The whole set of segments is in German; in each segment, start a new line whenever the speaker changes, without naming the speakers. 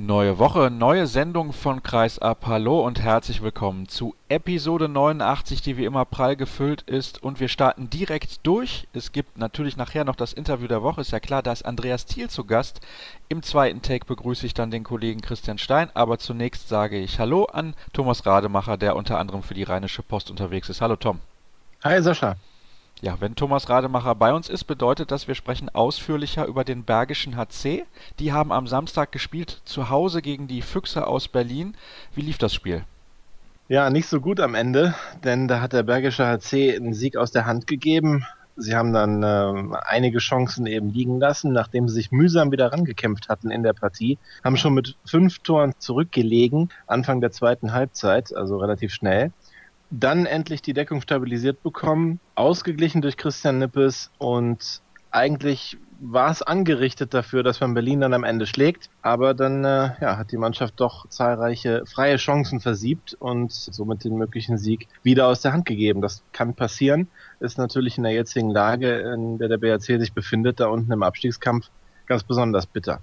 Neue Woche, neue Sendung von Kreis ab. Hallo und herzlich willkommen zu Episode 89, die wie immer prall gefüllt ist. Und wir starten direkt durch. Es gibt natürlich nachher noch das Interview der Woche. Ist ja klar, da ist Andreas Thiel zu Gast. Im zweiten Take begrüße ich dann den Kollegen Christian Stein. Aber zunächst sage ich Hallo an Thomas Rademacher, der unter anderem für die Rheinische Post unterwegs ist. Hallo Tom.
Hi Sascha.
Ja, wenn Thomas Rademacher bei uns ist, bedeutet das, wir sprechen ausführlicher über den Bergischen HC. Die haben am Samstag gespielt zu Hause gegen die Füchse aus Berlin. Wie lief das Spiel?
Ja, nicht so gut am Ende, denn da hat der Bergische HC einen Sieg aus der Hand gegeben. Sie haben dann äh, einige Chancen eben liegen lassen, nachdem sie sich mühsam wieder rangekämpft hatten in der Partie, haben schon mit fünf Toren zurückgelegen, Anfang der zweiten Halbzeit, also relativ schnell dann endlich die Deckung stabilisiert bekommen, ausgeglichen durch Christian Nippes und eigentlich war es angerichtet dafür, dass man Berlin dann am Ende schlägt, aber dann äh, ja, hat die Mannschaft doch zahlreiche freie Chancen versiebt und somit den möglichen Sieg wieder aus der Hand gegeben. Das kann passieren, ist natürlich in der jetzigen Lage, in der der BRC sich befindet, da unten im Abstiegskampf, ganz besonders bitter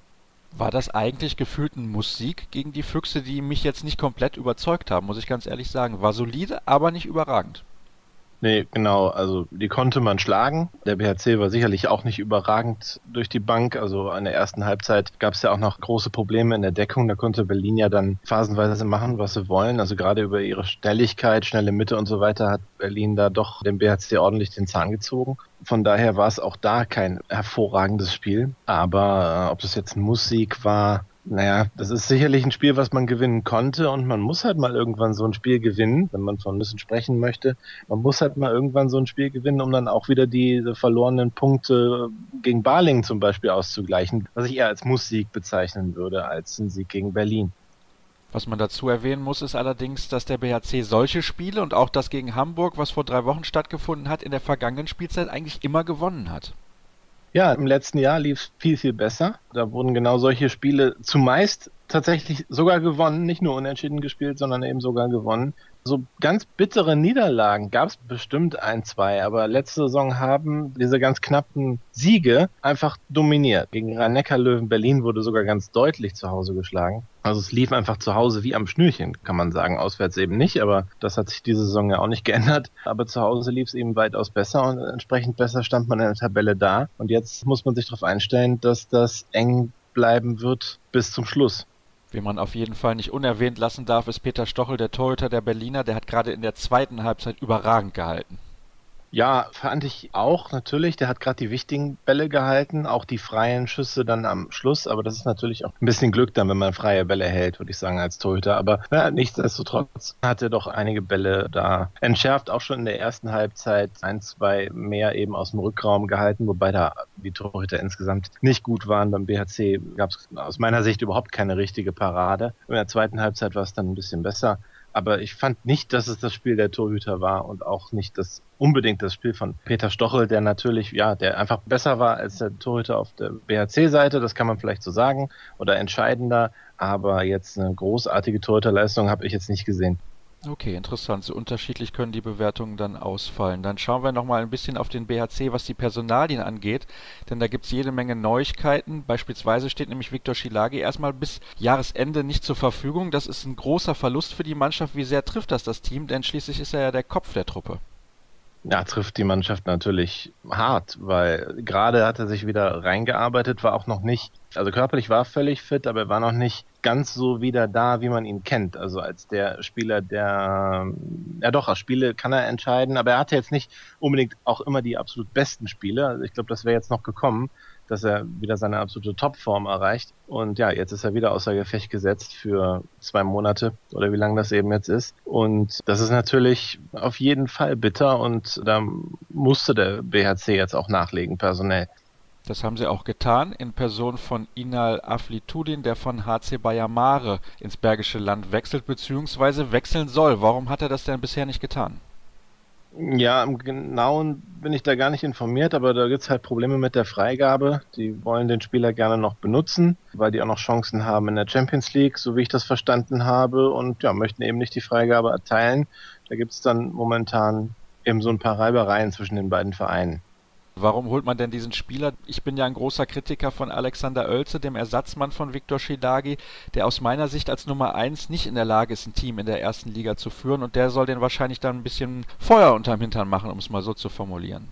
war das eigentlich gefühlt ein Musik gegen die Füchse, die mich jetzt nicht komplett überzeugt haben, muss ich ganz ehrlich sagen. War solide, aber nicht überragend.
Nee, genau. Also die konnte man schlagen. Der BHC war sicherlich auch nicht überragend durch die Bank. Also in der ersten Halbzeit gab es ja auch noch große Probleme in der Deckung. Da konnte Berlin ja dann phasenweise machen, was sie wollen. Also gerade über ihre Stelligkeit, schnelle Mitte und so weiter hat Berlin da doch dem BHC ordentlich den Zahn gezogen. Von daher war es auch da kein hervorragendes Spiel. Aber äh, ob das jetzt Musik war, naja, das ist sicherlich ein Spiel, was man gewinnen konnte und man muss halt mal irgendwann so ein Spiel gewinnen, wenn man von müssen sprechen möchte. Man muss halt mal irgendwann so ein Spiel gewinnen, um dann auch wieder diese verlorenen Punkte gegen Barling zum Beispiel auszugleichen, was ich eher als Musssieg bezeichnen würde, als ein Sieg gegen Berlin.
Was man dazu erwähnen muss, ist allerdings, dass der BHC solche Spiele und auch das gegen Hamburg, was vor drei Wochen stattgefunden hat, in der vergangenen Spielzeit eigentlich immer gewonnen hat.
Ja, im letzten Jahr lief es viel, viel besser. Da wurden genau solche Spiele zumeist tatsächlich sogar gewonnen, nicht nur unentschieden gespielt, sondern eben sogar gewonnen. So ganz bittere Niederlagen gab es bestimmt ein, zwei, aber letzte Saison haben diese ganz knappen Siege einfach dominiert. Gegen Rhein-Neckar-Löwen Berlin wurde sogar ganz deutlich zu Hause geschlagen. Also es lief einfach zu Hause wie am Schnürchen, kann man sagen. Auswärts eben nicht, aber das hat sich diese Saison ja auch nicht geändert. Aber zu Hause lief es eben weitaus besser und entsprechend besser stand man in der Tabelle da. Und jetzt muss man sich darauf einstellen, dass das eng bleiben wird bis zum Schluss.
Wen man auf jeden Fall nicht unerwähnt lassen darf, ist Peter Stochel, der Torhüter der Berliner. Der hat gerade in der zweiten Halbzeit überragend gehalten.
Ja, fand ich auch natürlich. Der hat gerade die wichtigen Bälle gehalten, auch die freien Schüsse dann am Schluss. Aber das ist natürlich auch ein bisschen Glück dann, wenn man freie Bälle hält, würde ich sagen, als Torhüter. Aber ja, nichtsdestotrotz hat er doch einige Bälle da entschärft, auch schon in der ersten Halbzeit ein, zwei mehr eben aus dem Rückraum gehalten, wobei da die Torhüter insgesamt nicht gut waren. Beim BHC gab es aus meiner Sicht überhaupt keine richtige Parade. In der zweiten Halbzeit war es dann ein bisschen besser. Aber ich fand nicht, dass es das Spiel der Torhüter war und auch nicht das unbedingt das Spiel von Peter Stochel, der natürlich, ja, der einfach besser war als der Torhüter auf der BHC-Seite, das kann man vielleicht so sagen, oder entscheidender, aber jetzt eine großartige Torhüterleistung habe ich jetzt nicht gesehen.
Okay, interessant. So unterschiedlich können die Bewertungen dann ausfallen. Dann schauen wir nochmal ein bisschen auf den BHC, was die Personalien angeht, denn da gibt es jede Menge Neuigkeiten. Beispielsweise steht nämlich Viktor Schilagi erstmal bis Jahresende nicht zur Verfügung. Das ist ein großer Verlust für die Mannschaft. Wie sehr trifft das das Team? Denn schließlich ist er ja der Kopf der Truppe.
Ja, trifft die Mannschaft natürlich hart, weil gerade hat er sich wieder reingearbeitet, war auch noch nicht, also körperlich war völlig fit, aber er war noch nicht ganz so wieder da, wie man ihn kennt. Also als der Spieler, der, ja doch, als Spiele kann er entscheiden, aber er hatte jetzt nicht unbedingt auch immer die absolut besten Spiele. Also ich glaube, das wäre jetzt noch gekommen dass er wieder seine absolute Topform erreicht. Und ja, jetzt ist er wieder außer Gefecht gesetzt für zwei Monate oder wie lange das eben jetzt ist. Und das ist natürlich auf jeden Fall bitter und da musste der BHC jetzt auch nachlegen, personell.
Das haben sie auch getan, in Person von Inal Aflitudin, der von HC Bayamare ins Bergische Land wechselt bzw. wechseln soll. Warum hat er das denn bisher nicht getan?
Ja, im Genauen bin ich da gar nicht informiert, aber da gibt's halt Probleme mit der Freigabe. Die wollen den Spieler gerne noch benutzen, weil die auch noch Chancen haben in der Champions League, so wie ich das verstanden habe, und ja, möchten eben nicht die Freigabe erteilen. Da gibt's dann momentan eben so ein paar Reibereien zwischen den beiden Vereinen.
Warum holt man denn diesen Spieler? Ich bin ja ein großer Kritiker von Alexander Oelze, dem Ersatzmann von Viktor Schilagi, der aus meiner Sicht als Nummer 1 nicht in der Lage ist, ein Team in der ersten Liga zu führen und der soll den wahrscheinlich dann ein bisschen Feuer unterm Hintern machen, um es mal so zu formulieren.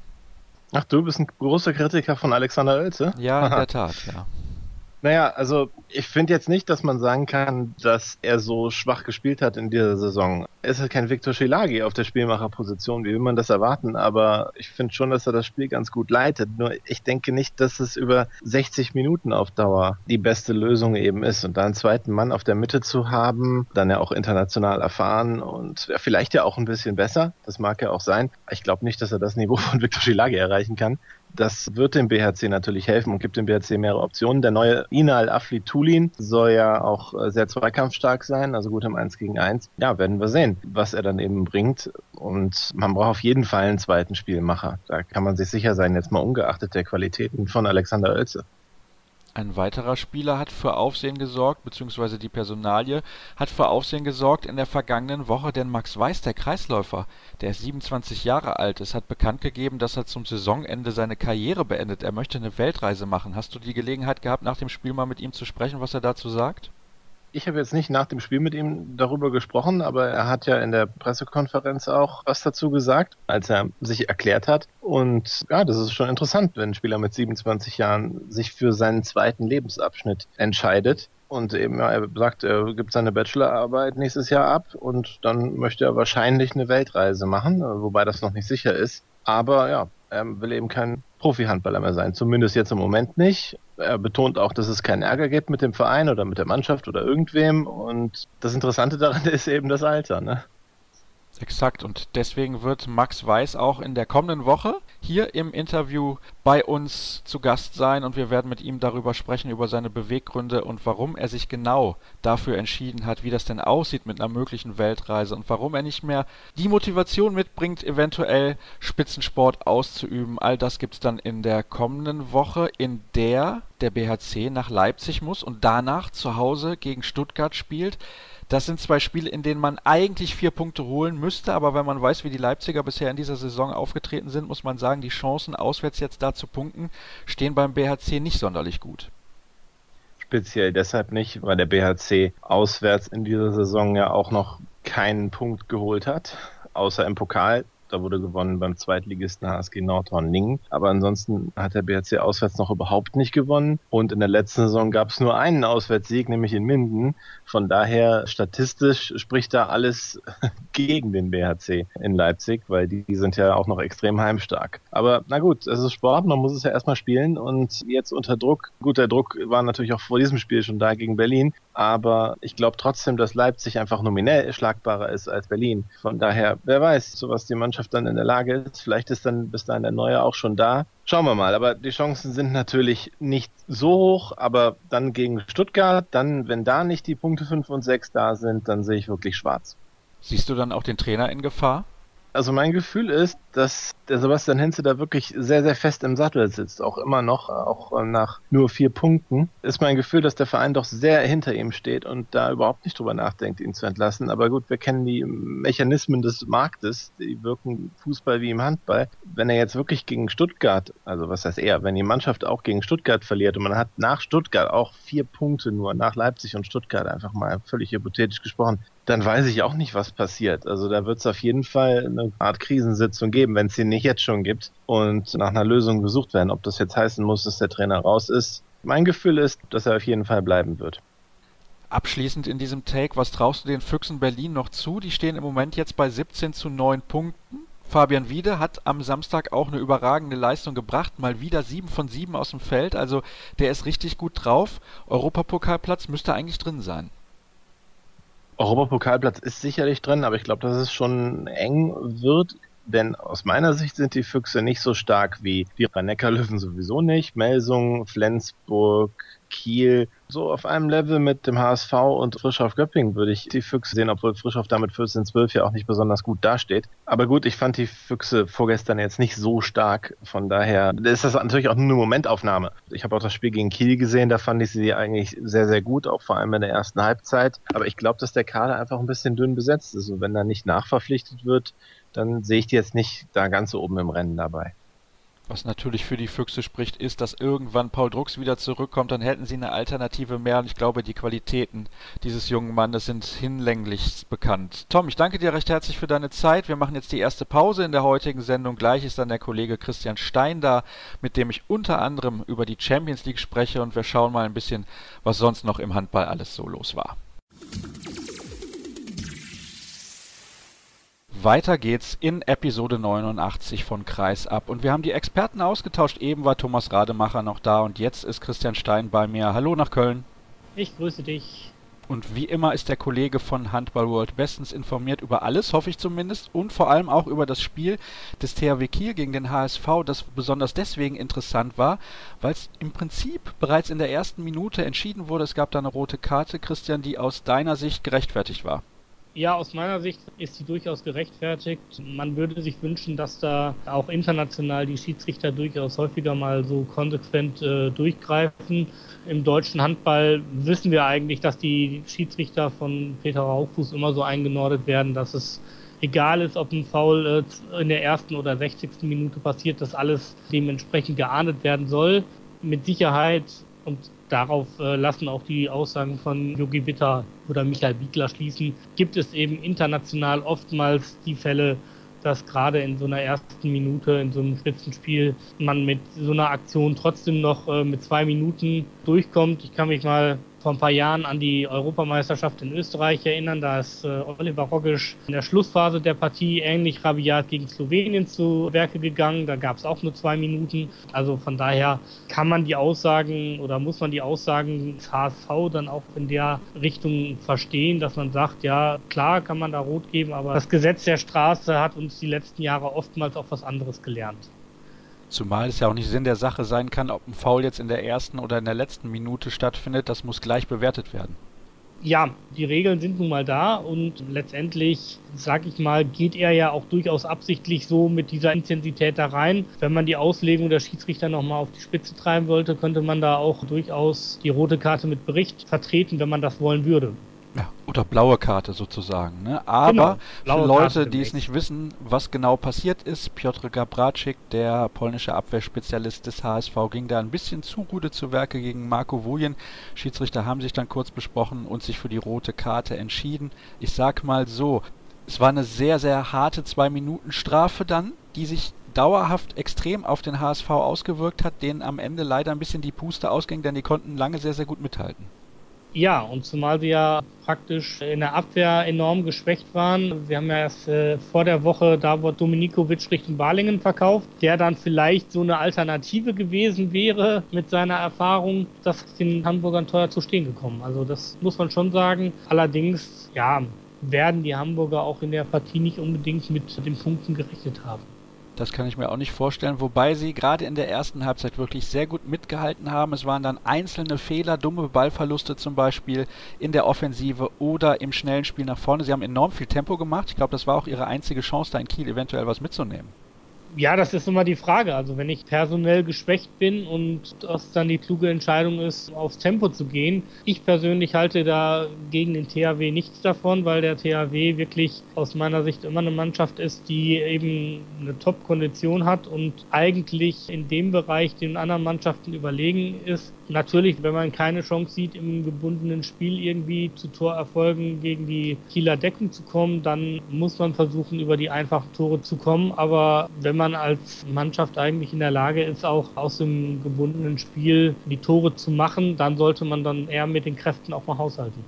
Ach, du bist ein großer Kritiker von Alexander Oelze?
Ja, in der Tat, ja.
Naja, also ich finde jetzt nicht, dass man sagen kann, dass er so schwach gespielt hat in dieser Saison. Er ist kein Viktor Schilagi auf der Spielmacherposition, wie will man das erwarten, aber ich finde schon, dass er das Spiel ganz gut leitet. Nur ich denke nicht, dass es über 60 Minuten auf Dauer die beste Lösung eben ist. Und da einen zweiten Mann auf der Mitte zu haben, dann ja auch international erfahren und ja, vielleicht ja auch ein bisschen besser, das mag ja auch sein. Ich glaube nicht, dass er das Niveau von Viktor Schilagi erreichen kann. Das wird dem BHC natürlich helfen und gibt dem BHC mehrere Optionen. Der neue Inal Afli Tulin soll ja auch äh, sehr zweikampfstark sein, also gut im 1 gegen 1. Ja, werden wir sehen, was er dann eben bringt. Und man braucht auf jeden Fall einen zweiten Spielmacher. Da kann man sich sicher sein, jetzt mal ungeachtet der Qualitäten von Alexander Oelze.
Ein weiterer Spieler hat für Aufsehen gesorgt, beziehungsweise die Personalie hat für Aufsehen gesorgt in der vergangenen Woche, denn Max Weiß, der Kreisläufer, der 27 Jahre alt ist, hat bekannt gegeben, dass er zum Saisonende seine Karriere beendet. Er möchte eine Weltreise machen. Hast du die Gelegenheit gehabt, nach dem Spiel mal mit ihm zu sprechen, was er dazu sagt?
Ich habe jetzt nicht nach dem Spiel mit ihm darüber gesprochen, aber er hat ja in der Pressekonferenz auch was dazu gesagt, als er sich erklärt hat. Und ja, das ist schon interessant, wenn ein Spieler mit 27 Jahren sich für seinen zweiten Lebensabschnitt entscheidet. Und eben, ja, er sagt, er gibt seine Bachelorarbeit nächstes Jahr ab und dann möchte er wahrscheinlich eine Weltreise machen, wobei das noch nicht sicher ist. Aber ja, er will eben kein Profi-Handballer mehr sein. Zumindest jetzt im Moment nicht. Er betont auch, dass es keinen Ärger gibt mit dem Verein oder mit der Mannschaft oder irgendwem. Und das Interessante daran ist eben das Alter. Ne?
Exakt, und deswegen wird Max Weiß auch in der kommenden Woche hier im Interview bei uns zu Gast sein und wir werden mit ihm darüber sprechen, über seine Beweggründe und warum er sich genau dafür entschieden hat, wie das denn aussieht mit einer möglichen Weltreise und warum er nicht mehr die Motivation mitbringt, eventuell Spitzensport auszuüben. All das gibt's dann in der kommenden Woche, in der der BHC nach Leipzig muss und danach zu Hause gegen Stuttgart spielt. Das sind zwei Spiele, in denen man eigentlich vier Punkte holen müsste, aber wenn man weiß, wie die Leipziger bisher in dieser Saison aufgetreten sind, muss man sagen, die Chancen auswärts jetzt da zu punkten, stehen beim BHC nicht sonderlich gut.
Speziell deshalb nicht, weil der BHC auswärts in dieser Saison ja auch noch keinen Punkt geholt hat, außer im Pokal. Da wurde gewonnen beim Zweitligisten HSG Nordhorn-Lingen. Aber ansonsten hat der BRC auswärts noch überhaupt nicht gewonnen. Und in der letzten Saison gab es nur einen Auswärtssieg, nämlich in Minden. Von daher statistisch spricht da alles gegen den BHC in Leipzig, weil die, die sind ja auch noch extrem heimstark. Aber na gut, es ist Sport, man muss es ja erstmal spielen und jetzt unter Druck. Gut, der Druck war natürlich auch vor diesem Spiel schon da gegen Berlin, aber ich glaube trotzdem, dass Leipzig einfach nominell schlagbarer ist als Berlin. Von daher, wer weiß, so was die Mannschaft Mannschaft dann in der Lage ist. Vielleicht ist dann bis dahin der Neue auch schon da. Schauen wir mal. Aber die Chancen sind natürlich nicht so hoch. Aber dann gegen Stuttgart, dann, wenn da nicht die Punkte 5 und 6 da sind, dann sehe ich wirklich schwarz.
Siehst du dann auch den Trainer in Gefahr?
Also mein Gefühl ist, dass der Sebastian Hinze da wirklich sehr, sehr fest im Sattel sitzt, auch immer noch, auch nach nur vier Punkten. Ist mein Gefühl, dass der Verein doch sehr hinter ihm steht und da überhaupt nicht drüber nachdenkt, ihn zu entlassen. Aber gut, wir kennen die Mechanismen des Marktes, die wirken Fußball wie im Handball. Wenn er jetzt wirklich gegen Stuttgart, also was heißt er, wenn die Mannschaft auch gegen Stuttgart verliert und man hat nach Stuttgart auch vier Punkte nur, nach Leipzig und Stuttgart einfach mal völlig hypothetisch gesprochen, dann weiß ich auch nicht, was passiert. Also da wird es auf jeden Fall eine Art Krisensitzung geben, wenn es sie nicht jetzt schon gibt und nach einer Lösung gesucht werden. Ob das jetzt heißen muss, dass der Trainer raus ist. Mein Gefühl ist, dass er auf jeden Fall bleiben wird.
Abschließend in diesem Take, was traust du den Füchsen Berlin noch zu? Die stehen im Moment jetzt bei 17 zu 9 Punkten. Fabian Wiede hat am Samstag auch eine überragende Leistung gebracht, mal wieder 7 von 7 aus dem Feld, also der ist richtig gut drauf. Europapokalplatz müsste eigentlich drin sein.
Europapokalplatz ist sicherlich drin, aber ich glaube, dass es schon eng wird. Denn aus meiner Sicht sind die Füchse nicht so stark wie die Rhein-Neckar-Löwen sowieso nicht. Melsung, Flensburg, Kiel, so auf einem Level mit dem HSV und Frischhoff Göppingen würde ich die Füchse sehen, obwohl Frischhoff damit 14-12 ja auch nicht besonders gut dasteht. Aber gut, ich fand die Füchse vorgestern jetzt nicht so stark. Von daher ist das natürlich auch nur eine Momentaufnahme. Ich habe auch das Spiel gegen Kiel gesehen, da fand ich sie eigentlich sehr, sehr gut, auch vor allem in der ersten Halbzeit. Aber ich glaube, dass der Kader einfach ein bisschen dünn besetzt ist. Und wenn da nicht nachverpflichtet wird, dann sehe ich die jetzt nicht da ganz oben im Rennen dabei.
Was natürlich für die Füchse spricht, ist, dass irgendwann Paul Drucks wieder zurückkommt, dann hätten sie eine Alternative mehr und ich glaube, die Qualitäten dieses jungen Mannes sind hinlänglich bekannt. Tom, ich danke dir recht herzlich für deine Zeit. Wir machen jetzt die erste Pause in der heutigen Sendung. Gleich ist dann der Kollege Christian Stein da, mit dem ich unter anderem über die Champions League spreche und wir schauen mal ein bisschen, was sonst noch im Handball alles so los war. Weiter geht's in Episode 89 von Kreis ab. Und wir haben die Experten ausgetauscht. Eben war Thomas Rademacher noch da und jetzt ist Christian Stein bei mir. Hallo nach Köln.
Ich grüße dich.
Und wie immer ist der Kollege von Handball World bestens informiert über alles, hoffe ich zumindest, und vor allem auch über das Spiel des THW Kiel gegen den HSV, das besonders deswegen interessant war, weil es im Prinzip bereits in der ersten Minute entschieden wurde, es gab da eine rote Karte, Christian, die aus deiner Sicht gerechtfertigt war.
Ja, aus meiner Sicht ist sie durchaus gerechtfertigt. Man würde sich wünschen, dass da auch international die Schiedsrichter durchaus häufiger mal so konsequent äh, durchgreifen. Im deutschen Handball wissen wir eigentlich, dass die Schiedsrichter von Peter Rauchfuß immer so eingenordet werden, dass es egal ist, ob ein Foul äh, in der ersten oder 60. Minute passiert, dass alles dementsprechend geahndet werden soll. Mit Sicherheit und darauf äh, lassen auch die Aussagen von Yogi Bitter oder Michael Biegler schließen, gibt es eben international oftmals die Fälle, dass gerade in so einer ersten Minute, in so einem Spitzenspiel, man mit so einer Aktion trotzdem noch äh, mit zwei Minuten durchkommt. Ich kann mich mal vor ein paar Jahren an die Europameisterschaft in Österreich erinnern. Da ist äh, Oliver Rogisch in der Schlussphase der Partie ähnlich rabiat gegen Slowenien zu Werke gegangen. Da gab es auch nur zwei Minuten. Also von daher kann man die Aussagen oder muss man die Aussagen des HSV dann auch in der Richtung verstehen, dass man sagt, ja, klar kann man da rot geben, aber das Gesetz der Straße hat uns die letzten Jahre oftmals auch was anderes gelernt.
Zumal es ja auch nicht Sinn der Sache sein kann, ob ein Foul jetzt in der ersten oder in der letzten Minute stattfindet, das muss gleich bewertet werden.
Ja, die Regeln sind nun mal da und letztendlich, sag ich mal, geht er ja auch durchaus absichtlich so mit dieser Intensität da rein. Wenn man die Auslegung der Schiedsrichter nochmal auf die Spitze treiben wollte, könnte man da auch durchaus die rote Karte mit Bericht vertreten, wenn man das wollen würde.
Ja, oder blaue Karte sozusagen. Ne? Aber genau, für Leute, die es nicht wissen, was genau passiert ist, Piotr Gabracik, der polnische Abwehrspezialist des HSV, ging da ein bisschen zu gute zu Werke gegen Marco Wuljen. Schiedsrichter haben sich dann kurz besprochen und sich für die rote Karte entschieden. Ich sag mal so, es war eine sehr, sehr harte Zwei-Minuten-Strafe dann, die sich dauerhaft extrem auf den HSV ausgewirkt hat, denen am Ende leider ein bisschen die Puste ausging, denn die konnten lange sehr, sehr gut mithalten.
Ja, und zumal sie ja praktisch in der Abwehr enorm geschwächt waren. Wir haben ja erst äh, vor der Woche Davor Dominikovic Richtung Balingen verkauft, der dann vielleicht so eine Alternative gewesen wäre mit seiner Erfahrung. Das ist den Hamburgern teuer zu stehen gekommen. Also das muss man schon sagen. Allerdings, ja, werden die Hamburger auch in der Partie nicht unbedingt mit den Punkten gerechnet haben.
Das kann ich mir auch nicht vorstellen, wobei sie gerade in der ersten Halbzeit wirklich sehr gut mitgehalten haben. Es waren dann einzelne Fehler, dumme Ballverluste zum Beispiel in der Offensive oder im schnellen Spiel nach vorne. Sie haben enorm viel Tempo gemacht. Ich glaube, das war auch ihre einzige Chance, da in Kiel eventuell was mitzunehmen.
Ja, das ist immer die Frage. Also wenn ich personell geschwächt bin und das dann die kluge Entscheidung ist, aufs Tempo zu gehen. Ich persönlich halte da gegen den THW nichts davon, weil der THW wirklich aus meiner Sicht immer eine Mannschaft ist, die eben eine Top-Kondition hat und eigentlich in dem Bereich den anderen Mannschaften überlegen ist. Natürlich, wenn man keine Chance sieht, im gebundenen Spiel irgendwie zu Torerfolgen gegen die Kieler Deckung zu kommen, dann muss man versuchen, über die einfachen Tore zu kommen. Aber wenn man man als Mannschaft eigentlich in der Lage ist, auch aus dem gebundenen Spiel die Tore zu machen, dann sollte man dann eher mit den Kräften auch mal haushalten.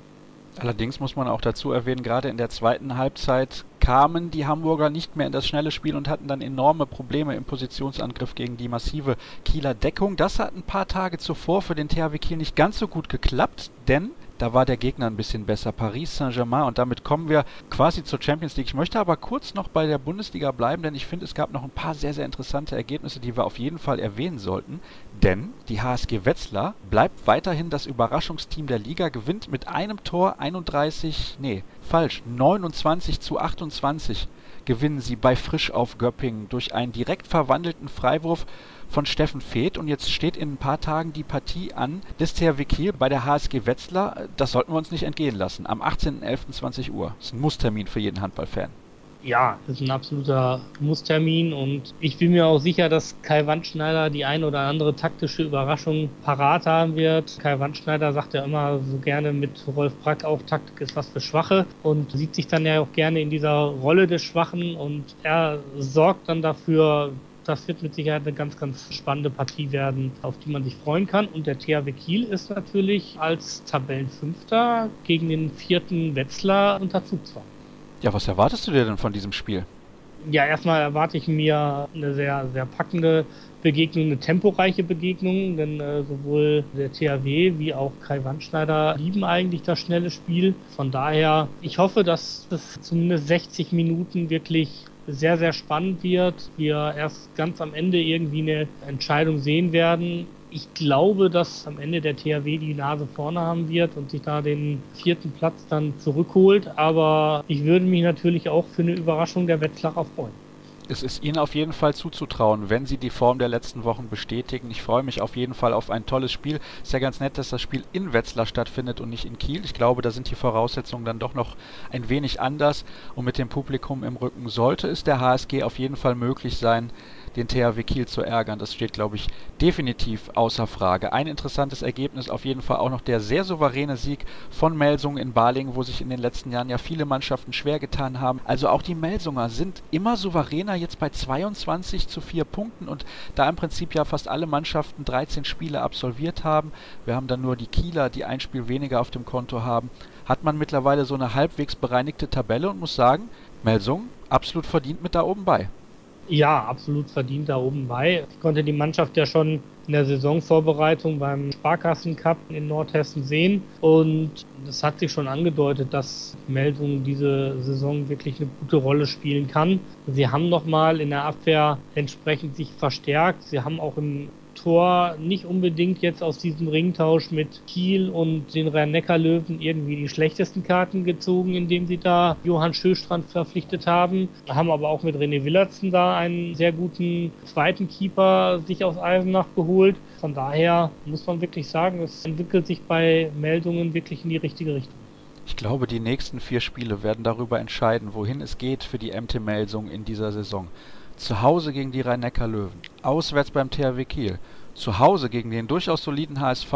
Allerdings muss man auch dazu erwähnen, gerade in der zweiten Halbzeit kamen die Hamburger nicht mehr in das schnelle Spiel und hatten dann enorme Probleme im Positionsangriff gegen die massive Kieler Deckung. Das hat ein paar Tage zuvor für den THW Kiel nicht ganz so gut geklappt, denn da war der Gegner ein bisschen besser. Paris Saint-Germain. Und damit kommen wir quasi zur Champions League. Ich möchte aber kurz noch bei der Bundesliga bleiben, denn ich finde, es gab noch ein paar sehr, sehr interessante Ergebnisse, die wir auf jeden Fall erwähnen sollten. Denn die HSG Wetzlar bleibt weiterhin das Überraschungsteam der Liga, gewinnt mit einem Tor 31, nee, falsch, 29 zu 28 gewinnen sie bei Frisch auf Göppingen durch einen direkt verwandelten Freiwurf von Steffen Feeth. Und jetzt steht in ein paar Tagen die Partie an des THW Kiel bei der HSG Wetzlar. Das sollten wir uns nicht entgehen lassen. Am 18.11.20 Uhr. Das ist ein Musstermin für jeden Handballfan.
Ja, das ist ein absoluter Musstermin und ich bin mir auch sicher, dass Kai Wandschneider die ein oder andere taktische Überraschung parat haben wird. Kai Wandschneider sagt ja immer so gerne mit Rolf Brack auch, Taktik ist was für Schwache und sieht sich dann ja auch gerne in dieser Rolle des Schwachen und er sorgt dann dafür, das wird mit Sicherheit eine ganz, ganz spannende Partie werden, auf die man sich freuen kann. Und der THW Kiel ist natürlich als Tabellenfünfter gegen den vierten Wetzlar unter Zugzwang.
Ja, was erwartest du dir denn von diesem Spiel?
Ja, erstmal erwarte ich mir eine sehr, sehr packende Begegnung, eine temporeiche Begegnung, denn äh, sowohl der THW wie auch Kai Wandschneider lieben eigentlich das schnelle Spiel. Von daher, ich hoffe, dass es zumindest 60 Minuten wirklich sehr, sehr spannend wird. Wir erst ganz am Ende irgendwie eine Entscheidung sehen werden ich glaube, dass am Ende der THW die Nase vorne haben wird und sich da den vierten Platz dann zurückholt. Aber ich würde mich natürlich auch für eine Überraschung der Wetzlarer freuen.
Es ist Ihnen auf jeden Fall zuzutrauen, wenn Sie die Form der letzten Wochen bestätigen. Ich freue mich auf jeden Fall auf ein tolles Spiel. Ist ja ganz nett, dass das Spiel in Wetzlar stattfindet und nicht in Kiel. Ich glaube, da sind die Voraussetzungen dann doch noch ein wenig anders. Und mit dem Publikum im Rücken sollte es der HSG auf jeden Fall möglich sein, den THW Kiel zu ärgern. Das steht, glaube ich, definitiv außer Frage. Ein interessantes Ergebnis auf jeden Fall auch noch der sehr souveräne Sieg von Melsungen in Balingen, wo sich in den letzten Jahren ja viele Mannschaften schwer getan haben. Also auch die Melsunger sind immer souveräner jetzt bei 22 zu 4 Punkten und da im Prinzip ja fast alle Mannschaften 13 Spiele absolviert haben. Wir haben dann nur die Kieler, die ein Spiel weniger auf dem Konto haben. Hat man mittlerweile so eine halbwegs bereinigte Tabelle und muss sagen, Melsungen absolut verdient mit da oben bei.
Ja, absolut verdient da oben bei. Ich konnte die Mannschaft ja schon in der Saisonvorbereitung beim Sparkassen Cup in Nordhessen sehen und es hat sich schon angedeutet, dass Meldung diese Saison wirklich eine gute Rolle spielen kann. Sie haben nochmal in der Abwehr entsprechend sich verstärkt. Sie haben auch im Tor nicht unbedingt jetzt aus diesem Ringtausch mit Kiel und den Rhein-Neckar-Löwen irgendwie die schlechtesten Karten gezogen, indem sie da Johann Schöstrand verpflichtet haben. Haben aber auch mit René Willertsen da einen sehr guten zweiten Keeper sich aus Eisenach geholt. Von daher muss man wirklich sagen, es entwickelt sich bei Meldungen wirklich in die richtige Richtung.
Ich glaube, die nächsten vier Spiele werden darüber entscheiden, wohin es geht für die MT-Melsung in dieser Saison. Zu Hause gegen die Rhein-Neckar-Löwen, auswärts beim THW Kiel, zu Hause gegen den durchaus soliden HSV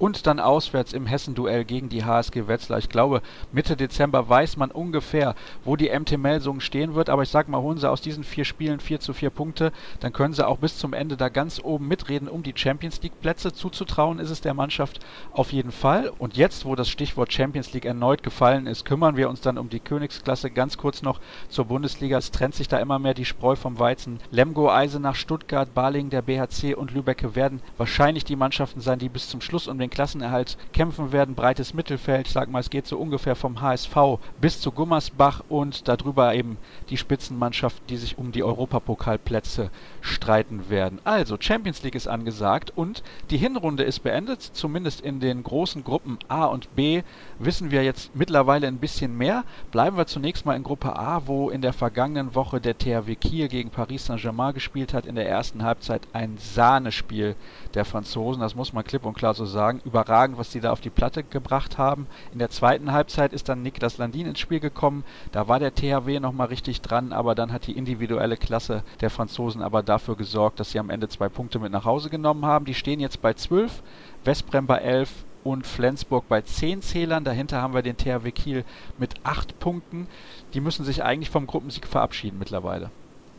und dann auswärts im Hessenduell gegen die HSG Wetzlar. Ich glaube, Mitte Dezember weiß man ungefähr, wo die MT Melsungen stehen wird. Aber ich sag mal, holen sie aus diesen vier Spielen vier zu vier Punkte, dann können sie auch bis zum Ende da ganz oben mitreden, um die Champions League Plätze zuzutrauen, ist es der Mannschaft auf jeden Fall. Und jetzt, wo das Stichwort Champions League erneut gefallen ist, kümmern wir uns dann um die Königsklasse ganz kurz noch zur Bundesliga. Es trennt sich da immer mehr die Spreu vom Weizen. Lemgo, Eisenach, Stuttgart, Baling, der BHC und Lübecke werden wahrscheinlich die Mannschaften sein, die bis zum Schluss um den den Klassenerhalt kämpfen werden. Breites Mittelfeld, ich sag mal, es geht so ungefähr vom HSV bis zu Gummersbach und darüber eben die Spitzenmannschaften, die sich um die Europapokalplätze streiten werden. Also, Champions League ist angesagt und die Hinrunde ist beendet, zumindest in den großen Gruppen A und B wissen wir jetzt mittlerweile ein bisschen mehr. Bleiben wir zunächst mal in Gruppe A, wo in der vergangenen Woche der THW Kiel gegen Paris Saint-Germain gespielt hat. In der ersten Halbzeit ein Sahnespiel der Franzosen, das muss man klipp und klar so sagen überragend, was sie da auf die Platte gebracht haben. In der zweiten Halbzeit ist dann Niklas Landin ins Spiel gekommen. Da war der THW nochmal richtig dran, aber dann hat die individuelle Klasse der Franzosen aber dafür gesorgt, dass sie am Ende zwei Punkte mit nach Hause genommen haben. Die stehen jetzt bei 12, Westbrem bei 11 und Flensburg bei 10 Zählern. Dahinter haben wir den THW Kiel mit 8 Punkten. Die müssen sich eigentlich vom Gruppensieg verabschieden mittlerweile.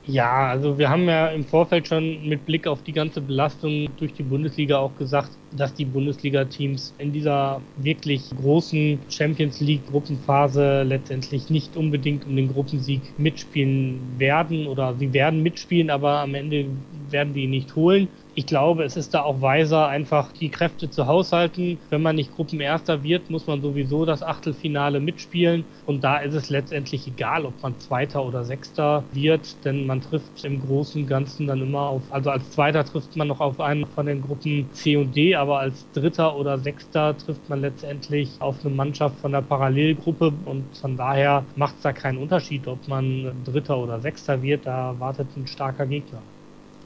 Ja, also wir haben ja im Vorfeld schon mit Blick auf die ganze Belastung durch die Bundesliga auch gesagt, dass die Bundesliga-Teams in dieser wirklich großen Champions League-Gruppenphase letztendlich nicht unbedingt um den Gruppensieg mitspielen werden oder sie werden mitspielen, aber am Ende werden die ihn nicht holen ich glaube, es ist da auch weiser, einfach die Kräfte zu haushalten. Wenn man nicht Gruppenerster wird, muss man sowieso das Achtelfinale mitspielen. Und da ist es letztendlich egal, ob man Zweiter oder Sechster wird, denn man trifft im Großen und Ganzen dann immer auf, also als Zweiter trifft man noch auf einen von den Gruppen C und D, aber als Dritter oder Sechster trifft man letztendlich auf eine Mannschaft von der Parallelgruppe. Und von daher macht es da keinen Unterschied, ob man Dritter oder Sechster wird. Da wartet ein starker Gegner.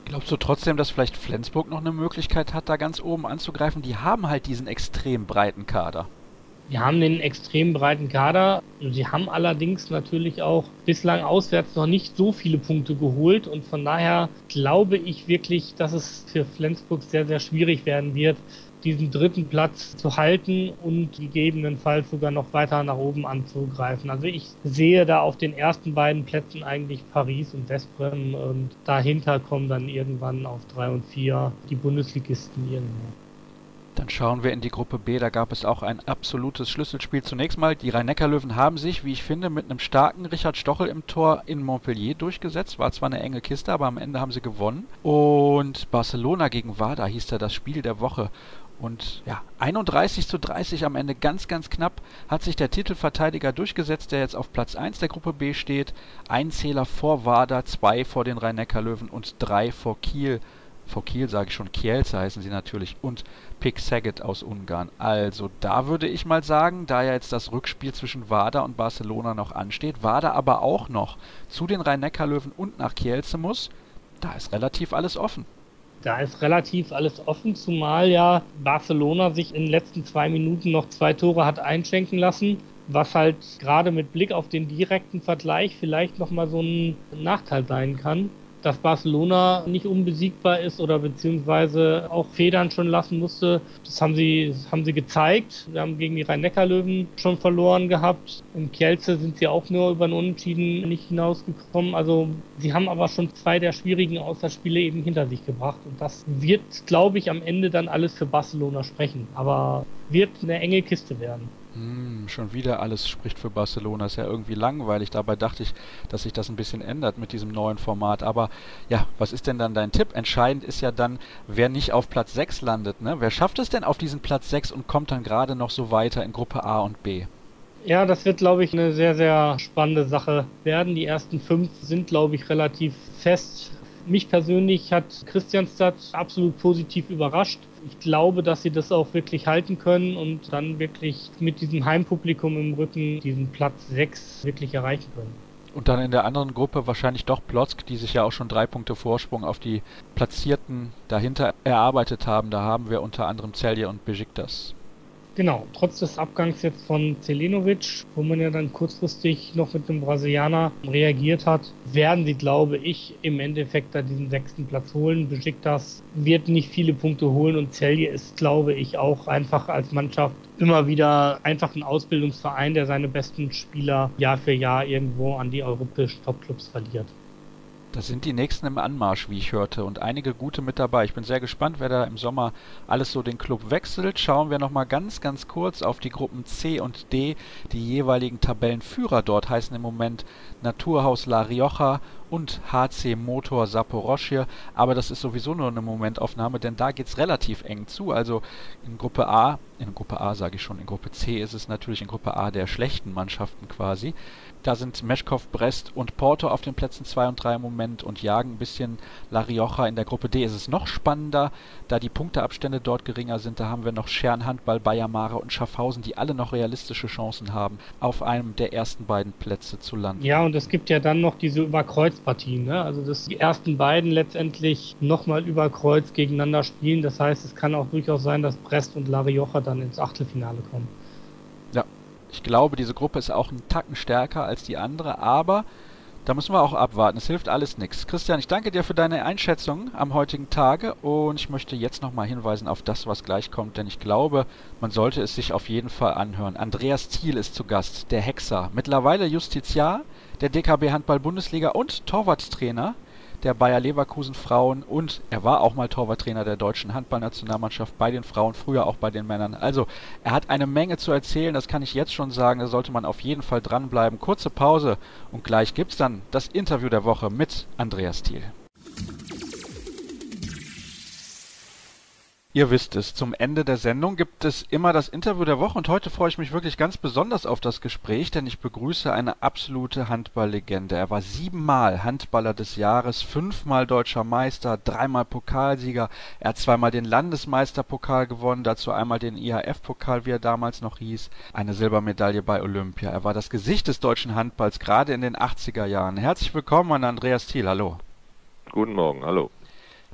Glaubst du trotzdem, dass vielleicht Flensburg noch eine Möglichkeit hat, da ganz oben anzugreifen? Die haben halt diesen extrem breiten Kader.
Wir haben den extrem breiten Kader. Sie haben allerdings natürlich auch bislang auswärts noch nicht so viele Punkte geholt und von daher glaube ich wirklich, dass es für Flensburg sehr, sehr schwierig werden wird, diesen dritten Platz zu halten und gegebenenfalls sogar noch weiter nach oben anzugreifen. Also ich sehe da auf den ersten beiden Plätzen eigentlich Paris und Westbrem und dahinter kommen dann irgendwann auf drei und vier die Bundesligisten irgendwo.
Dann schauen wir in die Gruppe B. Da gab es auch ein absolutes Schlüsselspiel. Zunächst mal, die Rhein-Neckar-Löwen haben sich, wie ich finde, mit einem starken Richard Stochel im Tor in Montpellier durchgesetzt. War zwar eine enge Kiste, aber am Ende haben sie gewonnen. Und Barcelona gegen Wada hieß da das Spiel der Woche. Und ja, 31 zu 30 am Ende ganz, ganz knapp hat sich der Titelverteidiger durchgesetzt, der jetzt auf Platz 1 der Gruppe B steht. Ein Zähler vor Wada, zwei vor den Rhein-Neckar-Löwen und drei vor Kiel vor Kiel sage ich schon, Kielce heißen sie natürlich und Pick Saget aus Ungarn. Also da würde ich mal sagen, da ja jetzt das Rückspiel zwischen Wada und Barcelona noch ansteht, Wada aber auch noch zu den Rhein-Neckar-Löwen und nach Kielce muss, da ist relativ alles offen.
Da ist relativ alles offen, zumal ja Barcelona sich in den letzten zwei Minuten noch zwei Tore hat einschenken lassen, was halt gerade mit Blick auf den direkten Vergleich vielleicht nochmal so ein Nachteil sein kann dass Barcelona nicht unbesiegbar ist oder beziehungsweise auch Federn schon lassen musste. Das haben sie, das haben sie gezeigt. Wir haben gegen die Rhein-Neckar-Löwen schon verloren gehabt. Im Kielce sind sie auch nur über einen Unentschieden nicht hinausgekommen. Also sie haben aber schon zwei der schwierigen Auswärtsspiele eben hinter sich gebracht. Und das wird, glaube ich, am Ende dann alles für Barcelona sprechen. Aber wird eine enge Kiste werden.
Hm, schon wieder alles spricht für Barcelona. Ist ja irgendwie langweilig. Dabei dachte ich, dass sich das ein bisschen ändert mit diesem neuen Format. Aber ja, was ist denn dann dein Tipp? Entscheidend ist ja dann, wer nicht auf Platz 6 landet. Ne? Wer schafft es denn auf diesen Platz 6 und kommt dann gerade noch so weiter in Gruppe A und B?
Ja, das wird, glaube ich, eine sehr, sehr spannende Sache werden. Die ersten fünf sind, glaube ich, relativ fest mich persönlich hat Christianstadt absolut positiv überrascht. Ich glaube, dass sie das auch wirklich halten können und dann wirklich mit diesem Heimpublikum im Rücken diesen Platz 6 wirklich erreichen können.
Und dann in der anderen Gruppe wahrscheinlich doch Plotzk, die sich ja auch schon drei Punkte Vorsprung auf die Platzierten dahinter erarbeitet haben. Da haben wir unter anderem Celje und Besiktas.
Genau, trotz des Abgangs jetzt von Zelenovic, wo man ja dann kurzfristig noch mit dem Brasilianer reagiert hat, werden sie, glaube ich, im Endeffekt da diesen sechsten Platz holen. Besiktas wird nicht viele Punkte holen und Celje ist, glaube ich, auch einfach als Mannschaft immer wieder einfach ein Ausbildungsverein, der seine besten Spieler Jahr für Jahr irgendwo an die europäischen Topclubs verliert.
Da sind die nächsten im Anmarsch, wie ich hörte, und einige gute mit dabei. Ich bin sehr gespannt, wer da im Sommer alles so den Club wechselt. Schauen wir nochmal ganz, ganz kurz auf die Gruppen C und D. Die jeweiligen Tabellenführer dort heißen im Moment Naturhaus La Rioja und HC Motor Saporoschje. Aber das ist sowieso nur eine Momentaufnahme, denn da geht es relativ eng zu. Also in Gruppe A, in Gruppe A sage ich schon, in Gruppe C ist es natürlich in Gruppe A der schlechten Mannschaften quasi. Da sind Meschkow, Brest und Porto auf den Plätzen 2 und 3 im Moment und jagen ein bisschen La Rioja. In der Gruppe D ist es noch spannender, da die Punkteabstände dort geringer sind. Da haben wir noch Schern, Handball, Bayer und Schaffhausen, die alle noch realistische Chancen haben, auf einem der ersten beiden Plätze zu landen.
Ja, und es gibt ja dann noch diese Überkreuzpartien. Ne? Also, dass die ersten beiden letztendlich nochmal über Kreuz gegeneinander spielen. Das heißt, es kann auch durchaus sein, dass Brest und La Rioja dann ins Achtelfinale kommen.
Ich glaube, diese Gruppe ist auch einen Tacken stärker als die andere, aber da müssen wir auch abwarten. Es hilft alles nichts. Christian, ich danke dir für deine Einschätzung am heutigen Tage und ich möchte jetzt nochmal hinweisen auf das, was gleich kommt, denn ich glaube, man sollte es sich auf jeden Fall anhören. Andreas Thiel ist zu Gast, der Hexer, mittlerweile Justiziar der DKB Handball Bundesliga und Torwarttrainer der Bayer Leverkusen Frauen und er war auch mal Torwarttrainer der deutschen Handballnationalmannschaft bei den Frauen, früher auch bei den Männern. Also er hat eine Menge zu erzählen, das kann ich jetzt schon sagen, da sollte man auf jeden Fall dranbleiben. Kurze Pause und gleich gibt es dann das Interview der Woche mit Andreas Thiel. Ihr wisst es, zum Ende der Sendung gibt es immer das Interview der Woche und heute freue ich mich wirklich ganz besonders auf das Gespräch, denn ich begrüße eine absolute Handballlegende. Er war siebenmal Handballer des Jahres, fünfmal deutscher Meister, dreimal Pokalsieger. Er hat zweimal den Landesmeisterpokal gewonnen, dazu einmal den IHF-Pokal, wie er damals noch hieß, eine Silbermedaille bei Olympia. Er war das Gesicht des deutschen Handballs, gerade in den 80er Jahren. Herzlich willkommen an Andreas Thiel, hallo.
Guten Morgen, hallo.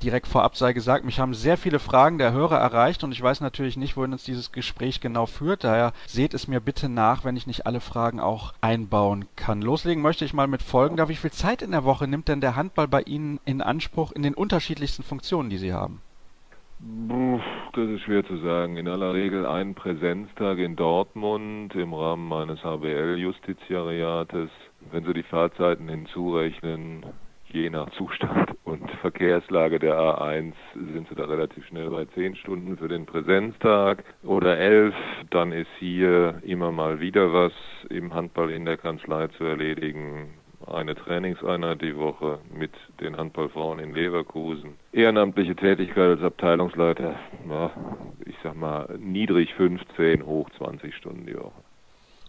Direkt vorab sei gesagt, mich haben sehr viele Fragen der Hörer erreicht und ich weiß natürlich nicht, wohin uns dieses Gespräch genau führt. Daher seht es mir bitte nach, wenn ich nicht alle Fragen auch einbauen kann. Loslegen möchte ich mal mit folgender. Wie viel Zeit in der Woche nimmt denn der Handball bei Ihnen in Anspruch in den unterschiedlichsten Funktionen, die Sie haben?
Das ist schwer zu sagen. In aller Regel einen Präsenztag in Dortmund im Rahmen meines HBL-Justiziariates. Wenn Sie die Fahrzeiten hinzurechnen, je nach Zustand und Verkehrslage der A1 sind Sie da relativ schnell bei zehn Stunden für den Präsenztag oder elf. Dann ist hier immer mal wieder was im Handball in der Kanzlei zu erledigen eine Trainingseinheit die Woche mit den Handballfrauen in Leverkusen. Ehrenamtliche Tätigkeit als Abteilungsleiter, ja, ich sag mal niedrig 15, hoch 20 Stunden die Woche.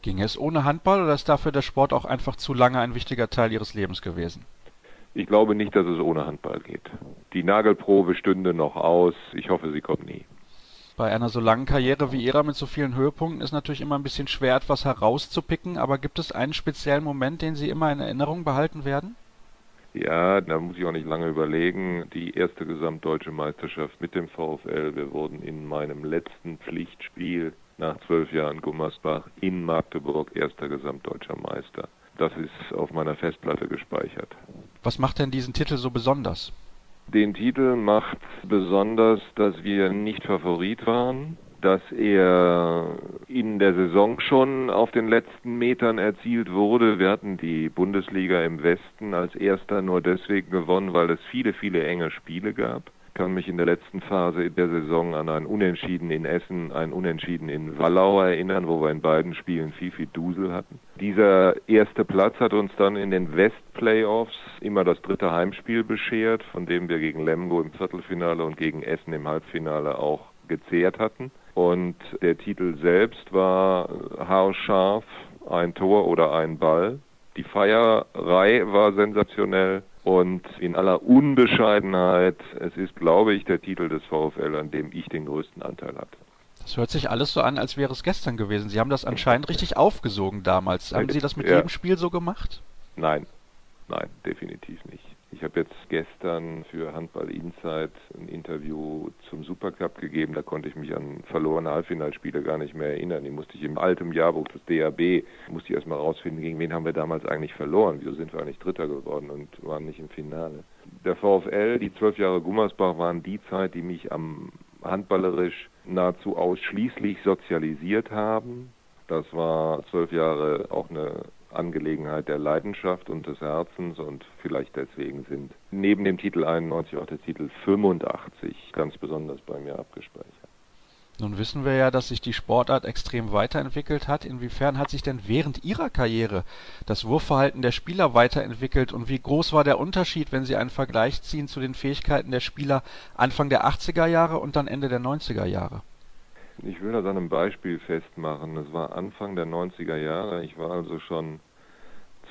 Ging es ohne Handball oder ist dafür der Sport auch einfach zu lange ein wichtiger Teil Ihres Lebens gewesen?
Ich glaube nicht, dass es ohne Handball geht. Die Nagelprobe stünde noch aus. Ich hoffe, sie kommt nie.
Bei einer so langen Karriere wie Ihrer mit so vielen Höhepunkten ist natürlich immer ein bisschen schwer, etwas herauszupicken, aber gibt es einen speziellen Moment, den Sie immer in Erinnerung behalten werden?
Ja, da muss ich auch nicht lange überlegen. Die erste gesamtdeutsche Meisterschaft mit dem VfL. Wir wurden in meinem letzten Pflichtspiel nach zwölf Jahren Gummersbach in Magdeburg erster gesamtdeutscher Meister. Das ist auf meiner Festplatte gespeichert.
Was macht denn diesen Titel so besonders?
Den Titel macht besonders, dass wir nicht Favorit waren, dass er in der Saison schon auf den letzten Metern erzielt wurde. Wir hatten die Bundesliga im Westen als erster nur deswegen gewonnen, weil es viele, viele enge Spiele gab kann mich in der letzten Phase der Saison an ein Unentschieden in Essen, ein Unentschieden in Wallau erinnern, wo wir in beiden Spielen viel, viel Dusel hatten. Dieser erste Platz hat uns dann in den West-Playoffs immer das dritte Heimspiel beschert, von dem wir gegen Lemgo im Viertelfinale und gegen Essen im Halbfinale auch gezehrt hatten. Und der Titel selbst war haarscharf, ein Tor oder ein Ball. Die Feierei war sensationell und in aller Unbescheidenheit, es ist, glaube ich, der Titel des VfL, an dem ich den größten Anteil hatte.
Das hört sich alles so an, als wäre es gestern gewesen. Sie haben das anscheinend richtig aufgesogen damals. Haben Sie das mit
ja.
jedem Spiel so gemacht?
Nein, nein, definitiv nicht. Ich habe jetzt gestern für Handball Insight ein Interview zum Supercup gegeben. Da konnte ich mich an verlorene Halbfinalspiele gar nicht mehr erinnern. Die musste ich im alten Jahrbuch des DAB, musste ich erstmal rausfinden, gegen wen haben wir damals eigentlich verloren. Wieso sind wir eigentlich Dritter geworden und waren nicht im Finale. Der VfL, die zwölf Jahre Gummersbach waren die Zeit, die mich am handballerisch nahezu ausschließlich sozialisiert haben. Das war zwölf Jahre auch eine Angelegenheit der Leidenschaft und des Herzens und vielleicht deswegen sind neben dem Titel 91 auch der Titel 85 ganz besonders bei mir abgespeichert.
Nun wissen wir ja, dass sich die Sportart extrem weiterentwickelt hat. Inwiefern hat sich denn während Ihrer Karriere das Wurfverhalten der Spieler weiterentwickelt und wie groß war der Unterschied, wenn Sie einen Vergleich ziehen zu den Fähigkeiten der Spieler Anfang der 80er Jahre und dann Ende der 90er Jahre?
Ich will das an einem Beispiel festmachen. Es war Anfang der 90er Jahre. Ich war also schon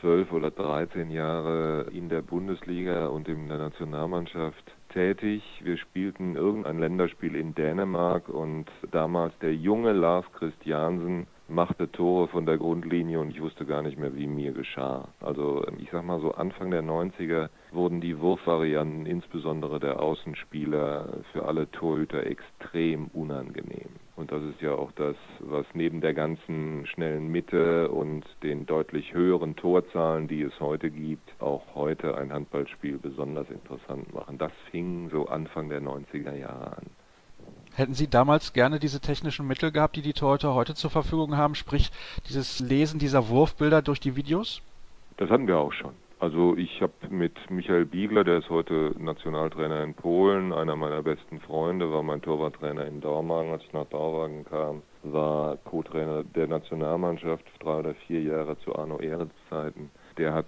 zwölf oder dreizehn Jahre in der Bundesliga und in der Nationalmannschaft tätig. Wir spielten irgendein Länderspiel in Dänemark und damals der junge Lars Christiansen machte Tore von der Grundlinie und ich wusste gar nicht mehr, wie mir geschah. Also ich sag mal so Anfang der 90er wurden die Wurfvarianten insbesondere der Außenspieler für alle Torhüter extrem unangenehm. Und das ist ja auch das, was neben der ganzen schnellen Mitte und den deutlich höheren Torzahlen, die es heute gibt, auch heute ein Handballspiel besonders interessant machen. Das fing so Anfang der 90er Jahre an.
Hätten Sie damals gerne diese technischen Mittel gehabt, die die Torhüter heute zur Verfügung haben, sprich dieses Lesen dieser Wurfbilder durch die Videos?
Das hatten wir auch schon. Also ich habe mit Michael Biegler, der ist heute Nationaltrainer in Polen, einer meiner besten Freunde, war mein Torwarttrainer in Dormagen, als ich nach Dormagen kam, war Co-Trainer der Nationalmannschaft drei oder vier Jahre zu Arno Ehrenz Zeiten der hat